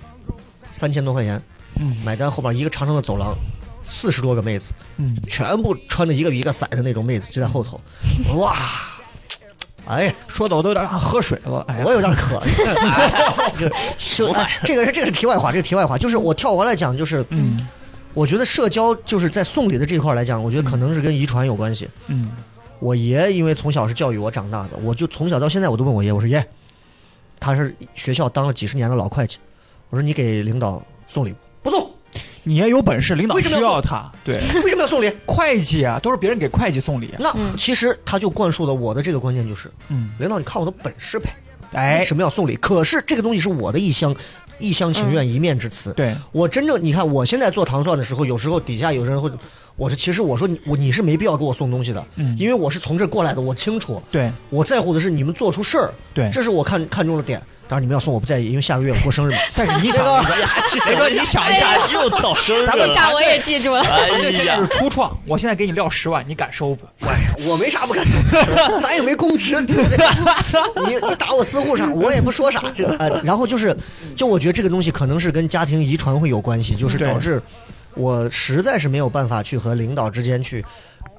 三千多块钱，嗯买单后边一个长长的走廊，四十多个妹子，嗯，全部穿的一个比一个色的那种妹子就在后头，哇，哎呀，说的我都有点想喝水了。哎呀我，有点渴，哎就这个是这个是题外话，这个题外话就是我跳过来讲，就是嗯我觉得社交就是在送礼的这块来讲，我觉得可能是跟遗传有关系。嗯我爷因为从小是教育我长大的，我就从小到现在我都问我爷，我说爷，他是学校当了几十年的老会计，我说你给领导送礼你也有本事，领导需要要他。对，为什么要送礼？会计啊，都是别人给会计送礼。那其实他就灌输了我的这个观念，就是嗯，领导你看我的本事呗，哎为，什么要送礼？可是这个东西是我的一厢一厢情愿、一面之词。对，我真正你看，我现在做糖蒜的时候，有时候底下有人会，我说其实我说你我你是没必要给我送东西的，嗯因为我是从这儿过来的，我清楚，对我在乎的是你们做出事儿，对。这是我看看中的点。当然你们要送我不在意，因为下个月我过生日嘛。但是你想一下，雷哥，你想一下，又到生日咱们了，下我也记住了。哎这现在是，初创，我现在给你撂十万，你敢收不？我没啥不敢收，咱也没公职，对不对？你你打我私户上，我也不说啥。这个呃，然后就是，就我觉得这个东西可能是跟家庭遗传会有关系，就是导致我实在是没有办法去和领导之间去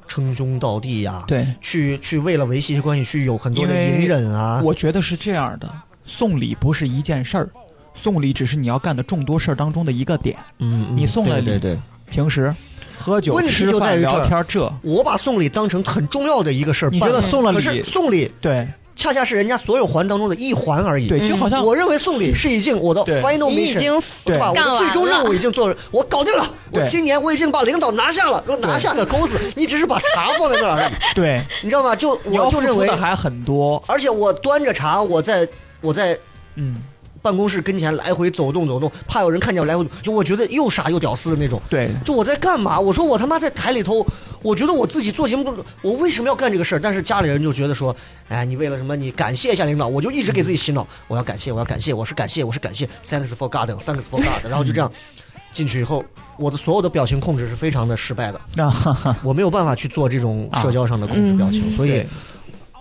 称兄道弟呀、对，去去为了维系关系去有很多的隐忍啊。我觉得是这样的，送礼不是一件事儿，送礼只是你要干的众多事儿当中的一个点。嗯，嗯你送了礼对对对，平时喝酒、问题吃饭、就在于这儿聊天，这我把送礼当成很重要的一个事儿。你觉得送了可是礼，送礼对恰恰是人家所有环当中的一环而已。对，就好像我认为送礼是已经我的对 final 你已 mission，经对吧？我的最终任务，已经做了，我搞定了。我今年我已经把领导拿下了，我拿下个钩子，你只是把茶放在那儿而已，对，你知道吗？就你要付我就认为，出的还很多。而且我端着茶，我在我在嗯，办公室跟前来回走动走动，怕有人看见我来回，就我觉得又傻又屌丝的那种。对，就我在干嘛？我说我他妈在台里头，我觉得我自己做节目，我为什么要干这个事儿？但是家里人就觉得说，哎，你为了什么？你感谢一下领导，我就一直给自己洗脑，我要感谢，我要感谢，我是感谢，我是感谢，thanks for God，thanks for God，然后就这样 进去以后，我的所有的表情控制是非常的失败的，哈哈，我没有办法去做这种社交上的控制表情，所以，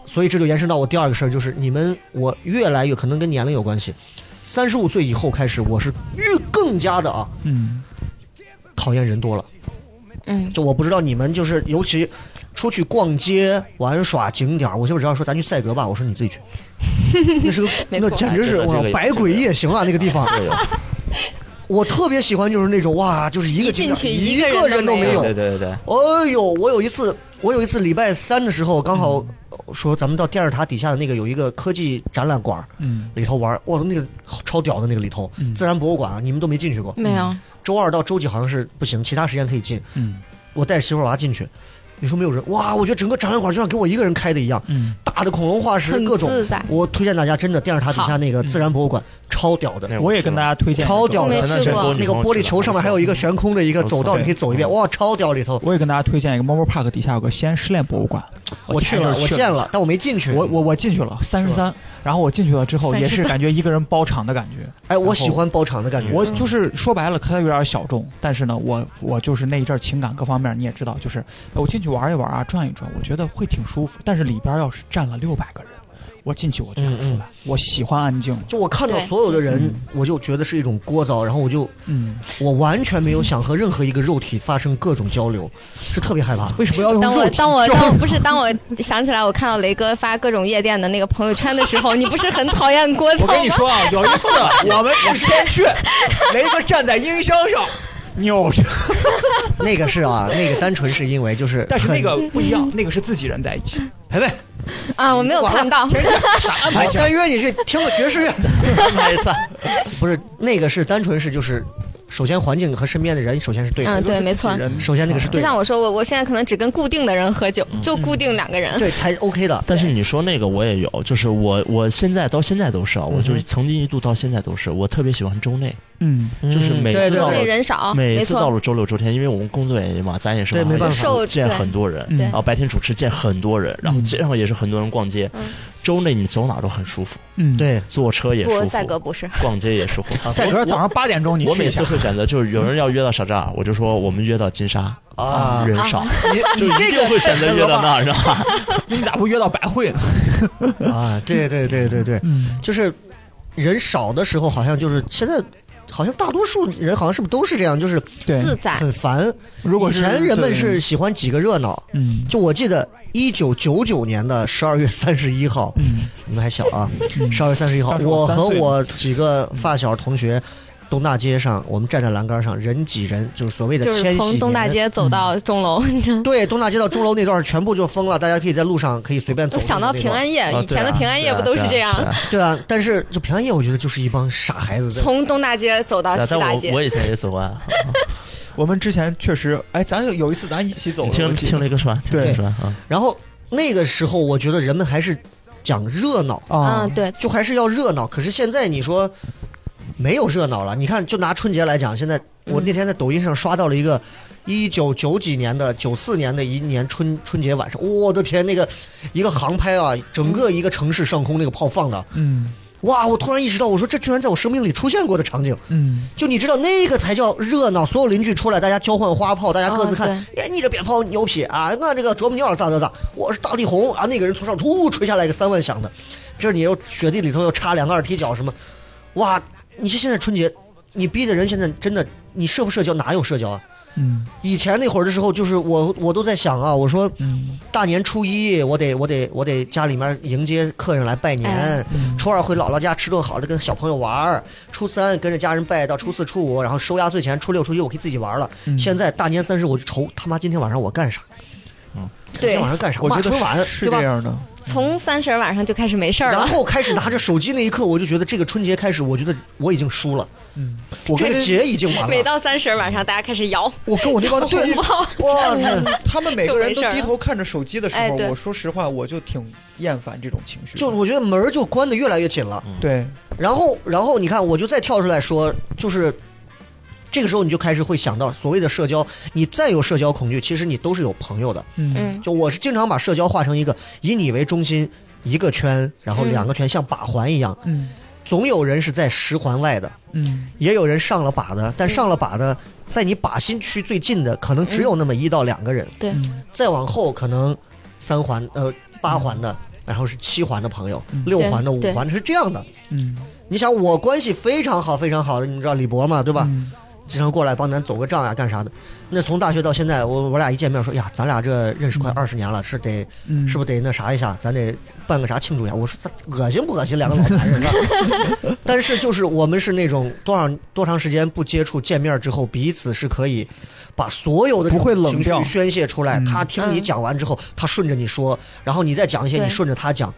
所以这就延伸到我第二个事儿，就是你们我越来越可能跟年龄有关系，三十五岁以后开始，我是越更加的啊嗯，讨厌人多了。嗯，就我不知道你们就是尤其出去逛街、玩耍景点儿，我就只要说咱去赛格吧，我说你自己去，那是个那简直是哇这个这个百鬼夜行啊那个地方。我特别喜欢就是那种哇，就是一个进去景点一一个人都没有。对对对对，哎呦，我有一次，我有一次礼拜三的时候，刚好嗯说咱们到电视塔底下的那个有一个科技展览馆嗯，里头玩儿，哇，那个超屌的那个里头，嗯。自然博物馆啊，你们都没进去过。没有，周二到周几好像是不行，其他时间可以进。嗯，我带着媳妇娃进去，你说没有人，哇，我觉得整个展览馆就像给我一个人开的一样，嗯，大的恐龙化石各种。我推荐大家真的电视塔底下那个自然博物馆超屌的，那我也跟大家推荐超屌的那个玻璃球上面还有一个悬空的一个走道，你可以走一遍，哇，超屌里头。我也跟大家推荐一个猫猫 Park 底下有个西安失恋博物馆，我去了，我见了，但我没进去。我我我进去了三十三，然后我进去了之后也是感觉一个人包场的感觉。哎，我喜欢包场的感觉。我就是说白了，它有点小众，但是呢，我我就是那一阵儿情感各方面你也知道，就是呃我进去玩一玩啊，转一转，我觉得会挺舒服。但是里边要是站了六百个人，我进去我就想出来，我喜欢安静。就我看到所有的人，我就觉得是一种聒噪，然后我就嗯，我完全没有想和任何一个肉体发生各种交流，是特别害怕。为什么要用当我肉体当我交当我不是当我想起来我看到雷哥发各种夜店的那个朋友圈的时候，你不是很讨厌聒噪我跟？你说啊，有一次我们去先去，雷哥站在音箱上扭着，那个是啊，那个单纯是因为就是，但是那个不一样，那个是自己人在一起。培培，啊，我没有看到。安排我单约你去听个爵士乐，拍一次，不是那个是单纯是就是，首先环境和身边的人首先是对的，嗯，对，没错。首先那个是对就，像我说，我我现在可能只跟固定的人喝酒，就固定两个人。对才 OK 的。但是你说那个我也有，就是我我现在到现在都是啊，我就是曾经一度到现在都是，我特别喜欢周内，嗯，就是每次到人少，没错，每次到了周六周天，因为我们工作原因嘛，咱也是对没办法。受见很多人，然后白天主持见很多人，然后街上也是很多人逛街嗯。周内你走哪都很舒服，嗯，对，坐车也舒，服，赛格不是。逛街也舒服。赛格早上八点钟你我每次会选择，就是有人要约到啥这儿，我就说我们约到金沙啊人少，你就一你这个定会选择约到那儿，知道吧？你咋不约到百汇呢？啊，对对对对对，嗯。就是人少的时候，好像就是现在，好像大多数人好像是不是都是这样，就是对，自在。很烦。以如果以前人们是喜欢几个热闹，嗯就我记得一九九九年的十二月三十一号，嗯你们还小啊，十二月三十一号，我和我几个发小同学。东大街上，我们站在栏杆上，人挤人，就是所谓的就是千禧从东大街走到钟楼，对，东大街到钟楼那段全部就封了，大家可以在路上可以随便走。我想到平安夜，以前的平安夜不都是这样？对啊，但是就平安夜，我觉得就是一帮傻孩子。从东大街走到西大街我我，以前也走过啊，我们之前确实，哎，咱有有一次咱一起走你听听了一个说完，听了一个说啊，然后那个时候，我觉得人们还是讲热闹，啊嗯，，对，就还是要热闹。可是现在你说没有热闹了，你看，就拿春节来讲，现在我那天在抖音上刷到了一个一九九几年的、九四年的一年春春节晚上，我的天，那个一个航拍啊，整个一个城市上空那个炮放的，嗯。哇！我突然意识到，我说这居然在我生命里出现过的场景。嗯。就你知道那个才叫热闹，所有邻居出来，大家交换花炮，大家各自看，哦哎，你这鞭炮牛皮啊，那这个啄木鸟咋咋咋，我是大地红啊，那个人从上突吹下来一个三万响的，这你又雪地里头又插两个二踢脚什么，哇！你说现在春节，你逼的人现在真的，你社不社交哪有社交啊？嗯以前那会儿的时候，就是我我都在想啊，我说嗯大年初一我得我得我得家里面迎接客人来拜年，哎初二回姥姥家吃顿好的跟小朋友玩儿，初三跟着家人拜到初四初五，然后收压岁钱，初六初七我可以自己玩了。嗯现在大年三十我就愁他妈今天晚上我干啥？今对天晚，上干啥？我觉得春晚是？这样的，从三十晚上就开始没事儿了然。后开始拿着手机那一刻，我就觉得这个春节开始，我觉得我已经输了，嗯，我个节已经完了。每到三十晚上，大家开始摇我跟我那帮对红包，哇！他们每个人都低头看着手机的时候，我说实话，我就挺厌烦这种情绪。就我觉得门儿就关的越来越紧了。对，然后，然后你看，我就再跳出来说，就是这个时候你就开始会想到所谓的社交，你再有社交恐惧，其实你都是有朋友的。嗯。嗯，就我是经常把社交画成一个以你为中心一个圈，然后两个圈像把环一样，嗯。总有人是在十环外的，嗯。也有人上了把的，但上了把的，在你靶心区最近的，可能只有那么一到两个人，对，嗯。再往后可能三环呃八环的，然后是七环的朋友，嗯。六环的五环的是这样的。嗯，你想我关系非常好非常好的，你知道李博嘛，对吧？嗯经常过来帮咱走个账呀，干啥的？那从大学到现在，我我俩一见面说呀，咱俩这认识快二十年了，是得嗯，是不是得那啥一下？咱得办个啥庆祝一下？我说这恶心不恶心？两个老男人啊！但是就是我们是那种多少多长时间不接触，见面之后彼此是可以把所有的不会冷情绪宣泄出来。嗯他听你讲完之后，他顺着你说，然后你再讲一些，你顺着他讲。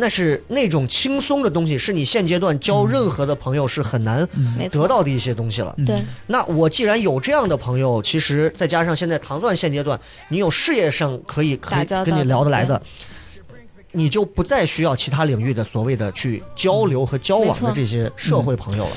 那是那种轻松的东西，是你现阶段交任何的朋友是很难，得到的一些东西了。嗯对，那我既然有这样的朋友，其实再加上现在糖蒜现阶段，你有事业上可以可以跟你聊得来的的，你就不再需要其他领域的所谓的去交流和交往的这些社会朋友了。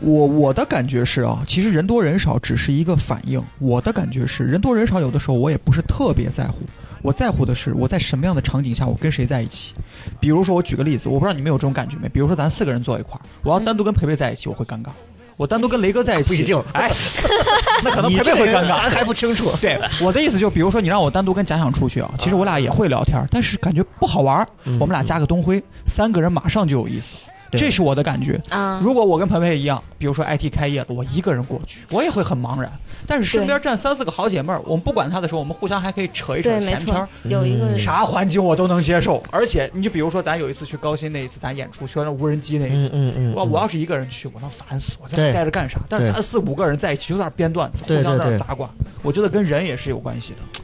我我的感觉是啊，其实人多人少只是一个反应。我的感觉是，人多人少有的时候我也不是特别在乎，我在乎的是我在什么样的场景下我跟谁在一起。比如说我举个例子，我不知道你们有这种感觉没？比如说咱四个人坐一块儿，我要单独跟培培在一起，我会尴尬；我单独跟雷哥在一起，不一定哎，那可能你培培会尴尬。咱还不清楚。对，我的意思就比如说你让我单独跟贾想出去啊，其实我俩也会聊天，但是感觉不好玩我们俩加个东辉，三个人马上就有意思。对这是我的感觉。啊，如果我跟培培一样，比如说 IT 开业了，我一个人过去，我也会很茫然。但是身边站三四个好姐妹儿，我们不管她的时候，我们互相还可以扯一扯对，没错闲篇儿。，有一个嗯啥环境我都能接受，而且你就比如说，咱有一次去高新那一次，咱演出学那无人机那一次，嗯嗯嗯，我我要是一个人去，我能烦死，我在待着干啥？但是咱四五个人在一起，有点编段子，互相在那砸挂。我觉得跟人也是有关系的。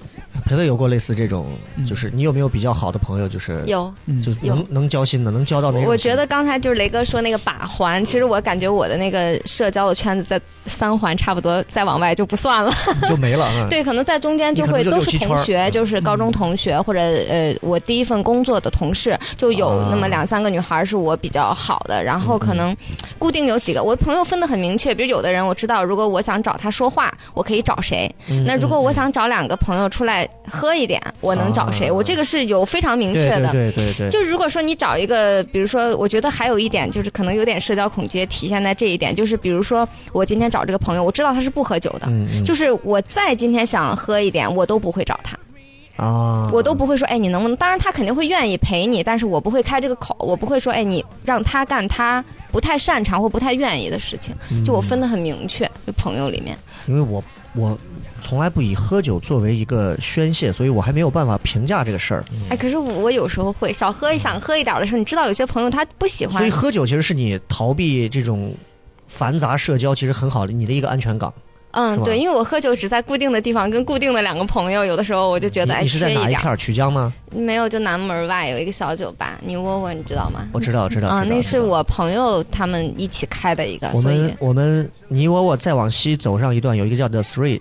培培有过类似这种，嗯。就是你有没有比较好的朋友，就是有。嗯。就能能交心的，能交到那种？我觉得刚才就是雷哥说那个把环，其实我感觉我的那个社交的圈子在三环差不多，再往外就不算了。就没了啊。对，可能在中间就会都是同学，就是高中同学或者呃我第一份工作的同事，就有啊。那么两三个女孩是我比较好的，然后可能固定有几个，我朋友分的很明确，比如有的人我知道，如果我想找他说话，我可以找谁；嗯那如果我想找两个朋友出来喝一点，我能找谁？啊我这个是有非常明确的。对对对对，就如果说你找一个，比如说，我觉得还有一点就是可能有点社交恐惧体现在这一点，就是比如说我今天找这个朋友，我知道他是不喝酒的，嗯嗯就是我再今天想喝一点，我都不会找他，啊，我都不会说，哎，你能不能？当然他肯定会愿意陪你，但是我不会开这个口，我不会说，哎，你让他干他不太擅长或不太愿意的事情，就我分得很明确，就朋友里面。因为我我从来不以喝酒作为一个宣泄，所以我还没有办法评价这个事儿。哎，可是我我有时候会小喝想喝一点的时候，你知道有些朋友他不喜欢所以，喝酒其实是你逃避这种繁杂社交，其实很好的你的一个安全港。嗯，对，因为我喝酒只在固定的地方跟固定的两个朋友，有的时候我就觉得哎你你是在。哪一片？曲江吗？没有，就南门外有一个小酒吧，你窝窝，你知道吗？我知道，知道。啊，知道那是。我朋友他们一起开的一个，我们我们你我我再往西走上一段，有一个叫 The Three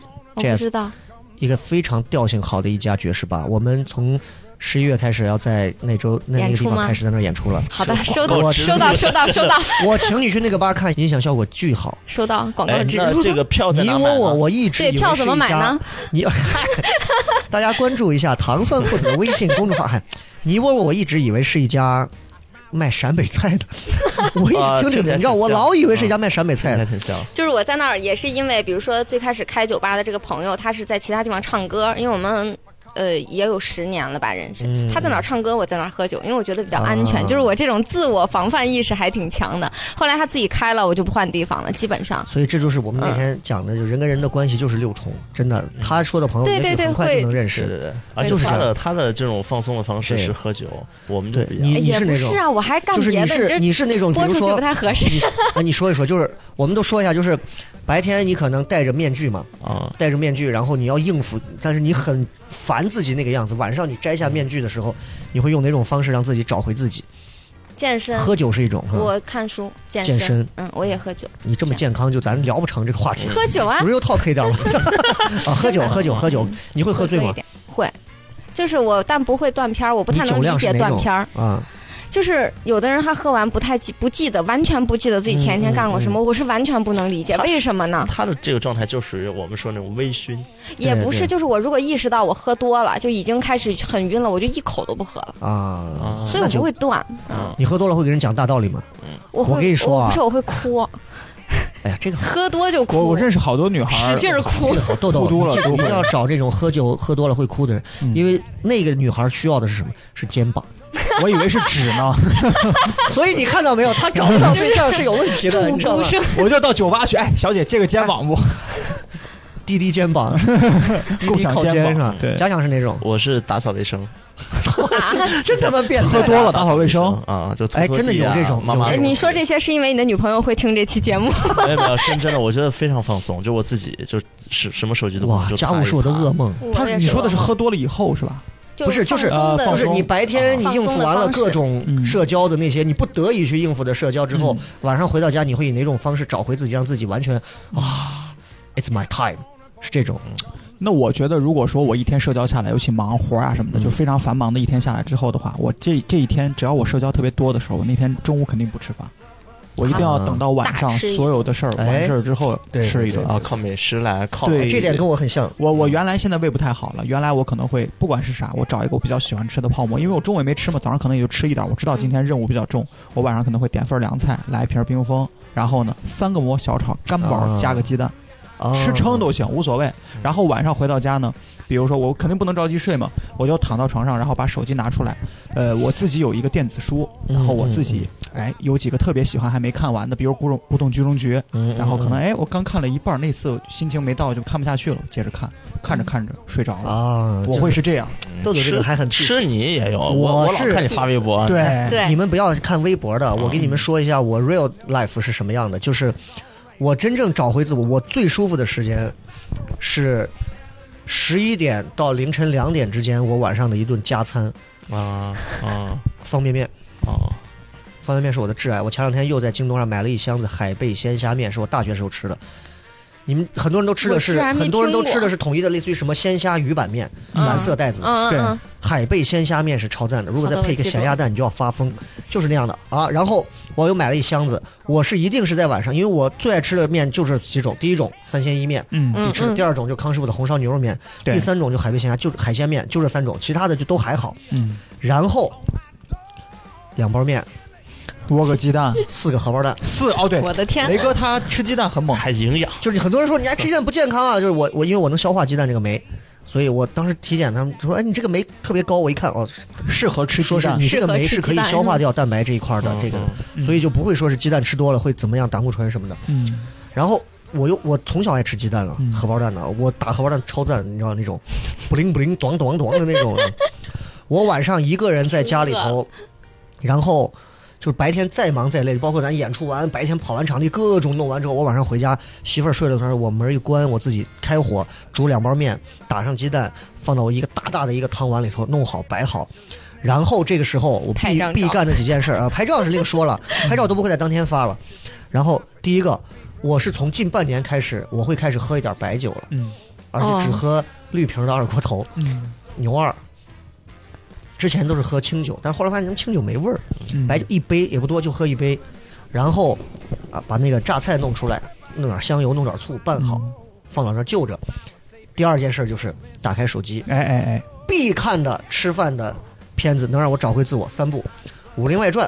知道。一个非常调性好的一家爵士吧。我们从十一月开始要在那周那那个地方开始在那儿演出了。好的，收到，收到，收到，收到，我请你去那个吧看，音响效果巨好。收到，广告哎，植入。那这个票在你哪买你？我我我一直以为对票怎么是一家买呢？你 大家关注一下糖蒜父子的微信公众号。你问我我一直以为是一家卖陕北菜的，我一啊听这个，你知道，我老以为是一家卖陕北菜的。就是我在那儿也是因为，比如说最开始开酒吧的这个朋友，他是在其他地方唱歌，因为我们。呃，也有十年了吧，认识。嗯他在哪儿唱歌，我在哪儿喝酒，因为我觉得比较安全。啊就是我这种自我防范意识还挺强的。后来他自己开了，我就不换地方了，基本上。所以这就是我们那天讲的，就人跟人的关系就是六重，真的。他说的朋友，对对对也很快就会能认识。对对对，而且就是这样他的他的这种放松的方式对是喝酒，我们就对。你哎也是那种不是啊，我还干就是你别的，这是你是那种，比如说播出去不太合适。你哎，你说一说，就是我们都说一下，就是白天你可能戴着面具嘛，啊，戴着面具，然后你要应付，但是你很烦自己那个样子。晚上你摘下面具的时候，你会用哪种方式让自己找回自己？健身，喝酒是一种，我看书，健健身嗯，我也喝酒，你这么健康，就咱聊不成这个话题。喝酒啊，real talk 一点吗？啊，喝酒，喝酒，喝酒，你会喝醉吗？会，就是我，但不会断片儿，我不太能理解断片儿。啊？就是有的人他喝完不太记不记得，完全不记得自己前一天干过什么，我是完全不能理解，为什么呢？他的这个状态就属于我们说那种微醺，也不是，就是我如果意识到我喝多了，就已经开始很晕了，我就一口都不喝了，啊，啊所以我就不会断。啊你喝多了会给人讲大道理吗？我会，我跟你说啊不是我会哭，哎呀，这个 喝多就哭，我我认识好多女孩，使劲儿哭这。个 好豆豆，哭多了你一定要找这种喝酒喝多了会哭的人，嗯因为那个女孩需要的是什么？是肩膀。我以为是纸呢，所以你看到没有，她找不到对象是有问题的，步你知道吗？我就到酒吧去，哎，小姐借个肩膀不？滴滴肩膀，滴 共享肩膀是吧？对假想是哪种？我是打扫卫生 真他妈变态！喝多了打扫卫生，啊，就拖哎真的有这种妈妈你说这些是因为你的女朋友会听这期节目？没有没有，是真的，我觉得非常放松，就我自己就是什么手机都不哇能，就家务是我的噩梦。他你说的是喝多了以后是吧？不是就是就是你白天你应付完了各种嗯社交的那些，你不得已去应付的社交之后嗯，晚上回到家，你会以哪种方式找回自己，让自己完全啊，It's my time，是这种。那我觉得，如果说我一天社交下来，尤其忙活啊什么的，嗯就非常繁忙的一天下来之后的话，我这这一天只要我社交特别多的时候，我那天中午肯定不吃饭，我一定要等到晚上所有的事儿哎完事儿之后对吃一顿对。啊，靠美食来靠对这点跟我很像。我我原来现在胃不太好了，原来我可能会不管是啥，我找一个我比较喜欢吃的泡馍，因为我中午也没吃嘛，早上可能也就吃一点。我知道今天任务比较重，我晚上可能会点份凉菜，来一瓶冰峰，然后呢三个馍小炒，干宝啊加个鸡蛋，啊吃撑都行，无所谓。然后晚上回到家呢，比如说我肯定不能着急睡嘛，我就躺到床上，然后把手机拿出来，呃，我自己有一个电子书，然后我自己哎有几个特别喜欢还没看完的，比如《古董古董局中局》，嗯，然后可能哎我刚看了一半，那次心情没到就看不下去了，接着看，看着看着睡着了。啊，我会是这样，豆豆这个吃还很吃你也有，我我我老是看你发微博，对对你们不要看微博的，我给你们说一下我 real life 是什么样的。就是我真正找回自我，我最舒服的时间是十一点到凌晨两点之间，我晚上的一顿加餐，啊啊 方便面。啊，方便面是我的挚爱，我前两天又在京东上买了一箱子海贝鲜虾面，是我大学时候吃的。你们很多人都吃的是，很多人都吃的是统一的，类似于什么鲜虾鱼板面，嗯蓝色袋子的。对海贝鲜虾面是超赞的，如果再配一个咸鸭蛋，你就要发疯，就是那样的啊。然后我又买了一箱子，我是一定是在晚上，因为我最爱吃的面就是几种，第一种三鲜意面，嗯嗯必吃第二种就康师傅的红烧牛肉面；对第三种就海味鲜虾，就海鲜面，就这三种，其他的就都还好。嗯，然后两包面，窝个鸡蛋四个荷包蛋，四哦对，我的天雷哥他吃鸡蛋很猛，还营养，就是很多人说你还吃鸡蛋不健康啊，就是我我因为我能消化鸡蛋这个酶，所以我当时体检，他们说：“哎，你这个酶特别高。”我一看，哦，适合吃鸡蛋说是你。这个酶是可以消化掉蛋白这一块的嗯这个的，嗯所以就不会说是鸡蛋吃多了会怎么样胆固醇什么的。嗯，然后我又我从小爱吃鸡蛋啊，嗯荷包蛋的，我打荷包蛋超赞，你知道那种，不灵不灵，咚咚咚的那种。我晚上一个人在家里头，然后就是白天再忙再累，包括咱演出完，白天跑完场地，各种弄完之后，我晚上回家，媳妇儿睡了的时候，我门一关，我自己开火煮两包面，打上鸡蛋，放到我一个大大的一个汤碗里头，弄好摆好。然后这个时候，我必必干的几件事啊，拍照是另说了，拍照都不会在当天发了。然后第一个，我是从近半年开始，我会开始喝一点白酒了，嗯，而且只喝绿瓶的二锅头、嗯牛二。之前都是喝清酒，但后来发现清酒没味儿，嗯白酒一杯也不多，就喝一杯，然后啊把那个榨菜弄出来，弄点香油，弄点醋拌好，放到那儿就着。第二件事就是打开手机，哎哎哎，必看的吃饭的片子，能让我找回自我。三部，《武林外传》，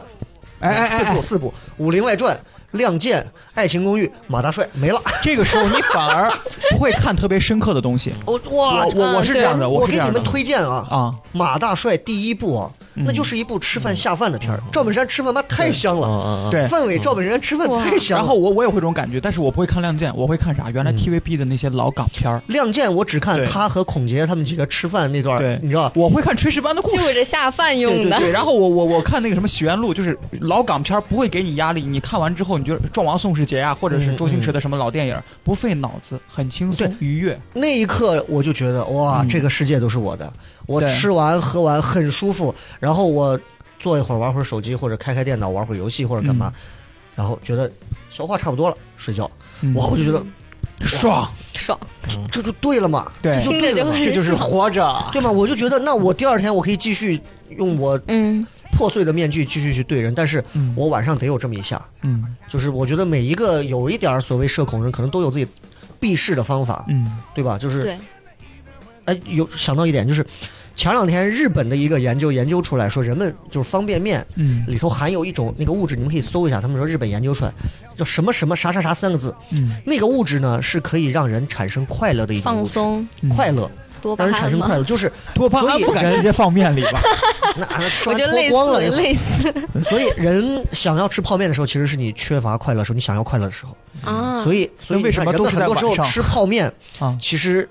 哎哎哎四部四部，《武林外传》《亮剑》《爱情公寓》《马大帅》没了。这个时候你反而不会看特别深刻的东西。我哇我，我我是这样的，我给你们推荐啊，啊，马大帅第一部啊，那就是一部吃饭下饭的片儿。赵本山吃饭妈太香了，对。范伟、赵本山吃饭太香了。然后我我也会这种感觉，但是我不会看《亮剑》，我会看啥？原来嗯 TVB 的那些老港片儿，《亮剑》，我只看他和孔杰他们几个吃饭那段你知道？我会看《炊事班的故事》。就着下饭用的。对对，然后我我我看那个什么《许愿录》，就是老港片儿不会给你压力，你看完之后你觉得《壮王宋世杰》呀，或者是周星驰的什么老电影，不费脑子，很轻松愉悦。那一刻我就觉得哇，嗯这个世界都是我的。我吃完喝完很舒服，然后我坐一会儿玩会儿手机，或者开开电脑玩会儿游戏或者干嘛，然后觉得消化差不多了，睡觉。嗯哇，我就觉得爽，爽，这就对了嘛，这就对了嘛，这就是活着。对吗？我就觉得那我第二天我可以继续用我嗯，破碎的面具继续去对人，但是嗯我晚上得有这么一下，嗯就是我觉得每一个有一点儿所谓社恐人，可能都有自己避世的方法，嗯对吧？就是对，哎，有想到一点，就是前两天日本的一个研究研究出来说，人们就是方便面嗯里头含有一种那个物质，你们可以搜一下，他们说日本研究出来叫什么什么啥啥啥三个字，嗯那个物质呢是可以让人产生快乐的一种物质，放松，嗯快乐让人产，生快乐，就是多巴所以胺不敢直接放面里吧？那 吃完我觉得类脱光了以后，似类似所以人想要吃泡面的时候，其实是你缺乏快乐的时候，你想要快乐的时候，啊。所以所以为什么很多时候吃泡面啊其实。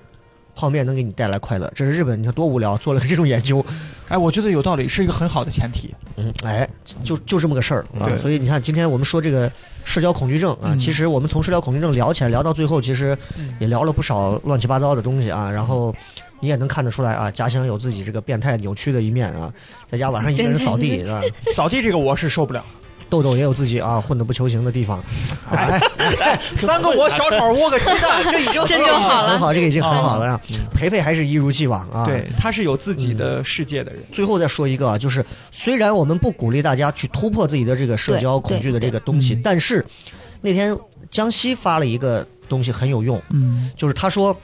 泡面能给你带来快乐，这是日本，你看多无聊，做了个这种研究，哎，我觉得有道理，是一个很好的前提。嗯，哎，就就这么个事儿啊。所以你看，今天我们说这个社交恐惧症啊，嗯其实我们从社交恐惧症聊起来，聊到最后，其实嗯也聊了不少乱七八糟的东西啊。然后你也能看得出来啊，家乡有自己这个变态扭曲的一面啊，在家晚上一个人扫地是吧？扫地这个我是受不了。豆豆也有自己啊混的不求行的地方，哎，三个我小炒窝个鸡蛋，这已经这就好了很好，这个已经很好了啊。嗯培培还是一如既往啊。对，他是有自己的世界的人。最后再说一个啊，就是虽然我们不鼓励大家去突破自己的这个社交恐惧的这个东西，但是那天江西发了一个东西很有用，嗯就是他说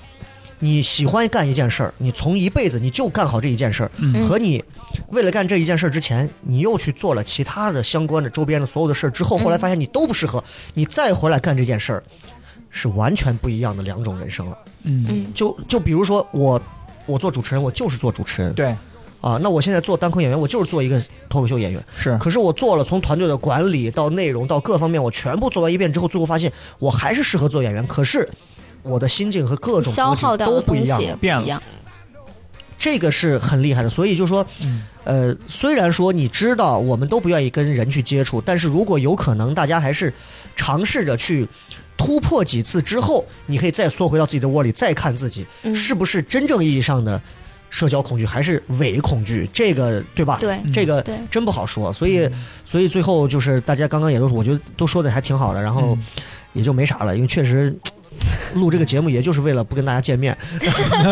你喜欢干一件事儿，你从一辈子你就干好这一件事儿，嗯和你为了干这一件事之前，你又去做了其他的相关的周边的所有的事儿之后，后来发现你都不适合，你再回来干这件事儿，是完全不一样的两种人生了。嗯，嗯，就就比如说我。我做主持人，我就是做主持人对，啊。那我现在做单口演员，我就是做一个脱口秀演员。是可是我做了从团队的管理到内容到各方面，我全部做完一遍之后，最后发现我还是适合做演员。可是我的心境和各种消耗掉都的东西不一样，变了。这个是很厉害的。所以就说，嗯呃，虽然说你知道我们都不愿意跟人去接触，但是如果有可能，大家还是尝试着去。突破几次之后，你可以再缩回到自己的窝里，再看自己嗯是不是真正意义上的社交恐惧，还是伪恐惧，这个对吧？对这个对真不好说。所以，所以最后就是大家刚刚也都是，我觉得都说的还挺好的，然后嗯也就没啥了，因为确实录这个节目也就是为了不跟大家见面。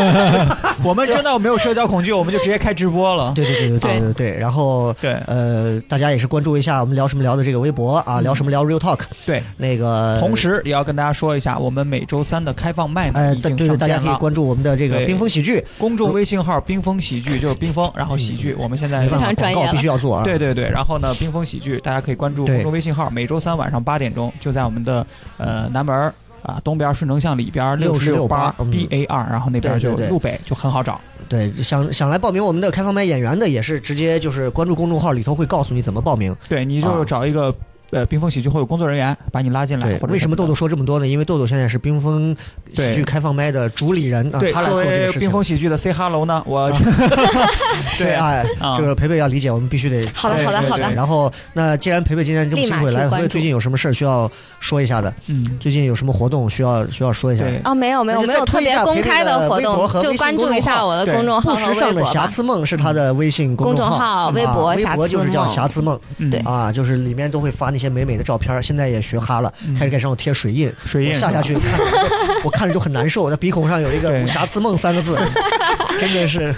我们真的没有社交恐惧，我们就直接开直播了。对对对对对对对。然后对呃，大家也是关注一下我们聊什么聊的这个微博啊，聊什么聊 Real Talk 对，那个。同时也要跟大家说一下，我们每周三的开放麦呢呃，已经对对，大家可以。关注我们的这个冰封喜剧，公众微信号“冰封喜剧”就是冰封，然后喜剧，我们现在非常专业广告必须要做啊。对对对，然后呢，冰封喜剧大家可以关注公众微信号，每周三晚上八点钟就在我们的呃南门儿啊，东边顺城巷里边六十66八嗯 B A 二，然后那边就路北就很好找。对，想想来报名我们的开放麦演员的，也是直接就是关注公众号里头会告诉你怎么报名。对，你就啊找一个呃冰封喜剧会有工作人员把你拉进来，为什么豆豆说这么多呢？因为豆豆现在是冰封喜剧开放麦的主理人啊，他来做这个事情。冰封喜剧的 say hello 呢，我 对啊，啊这个培培要理解，我们必须得好的好的好的然后，那既然培培今天这么立马辛苦来，培培最近有什么事儿需要说一下的？嗯，最近有什么活动需要需要说一下的？对哦，没有没有没有再推一下特别公开的微博动，就和微信关注一下我的公众号时尚的。瑕疵梦是他的微信公众号，微博微博瑕疵博就是叫梦瑕疵梦嗯对啊，就是里面都会发那些美美的照片。现在也学哈了，开始给上头贴水印，水印我下下去，看 我看着就很难受。在鼻孔上有一个对“瑕疵梦”三个字，真的是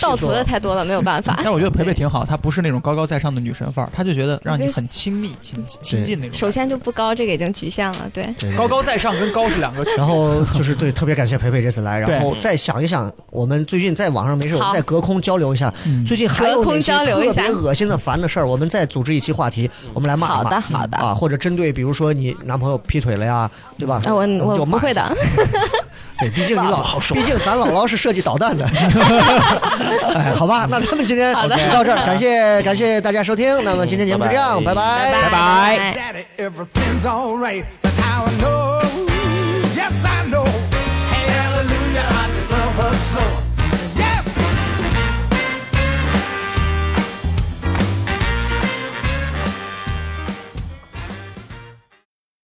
盗图的太多了，没有办法但。是我觉得培培挺好，她不是那种高高在上的女神范儿，她就觉得让你很亲密、亲亲近那种。首先就不高，这个已经局限了。对，对高高在上跟高是两个。然后就是对，特别感谢培培这次来，然后再想一想，我们最近在网上没事，我们再隔空交流一下，嗯最近还有隔空哪些特交流一下别恶心的、烦的事儿，我们再组织一期话题，我们来骂一骂。好的好的啊，或者针对比如说你男朋友劈腿了呀，对吧？啊，我们我不会的。对，毕竟你老，毕竟咱姥姥是设计导弹的。哎，好吧，那咱们今天就到这儿，感谢感谢大家收听，那么今天节目就这样，拜拜拜拜。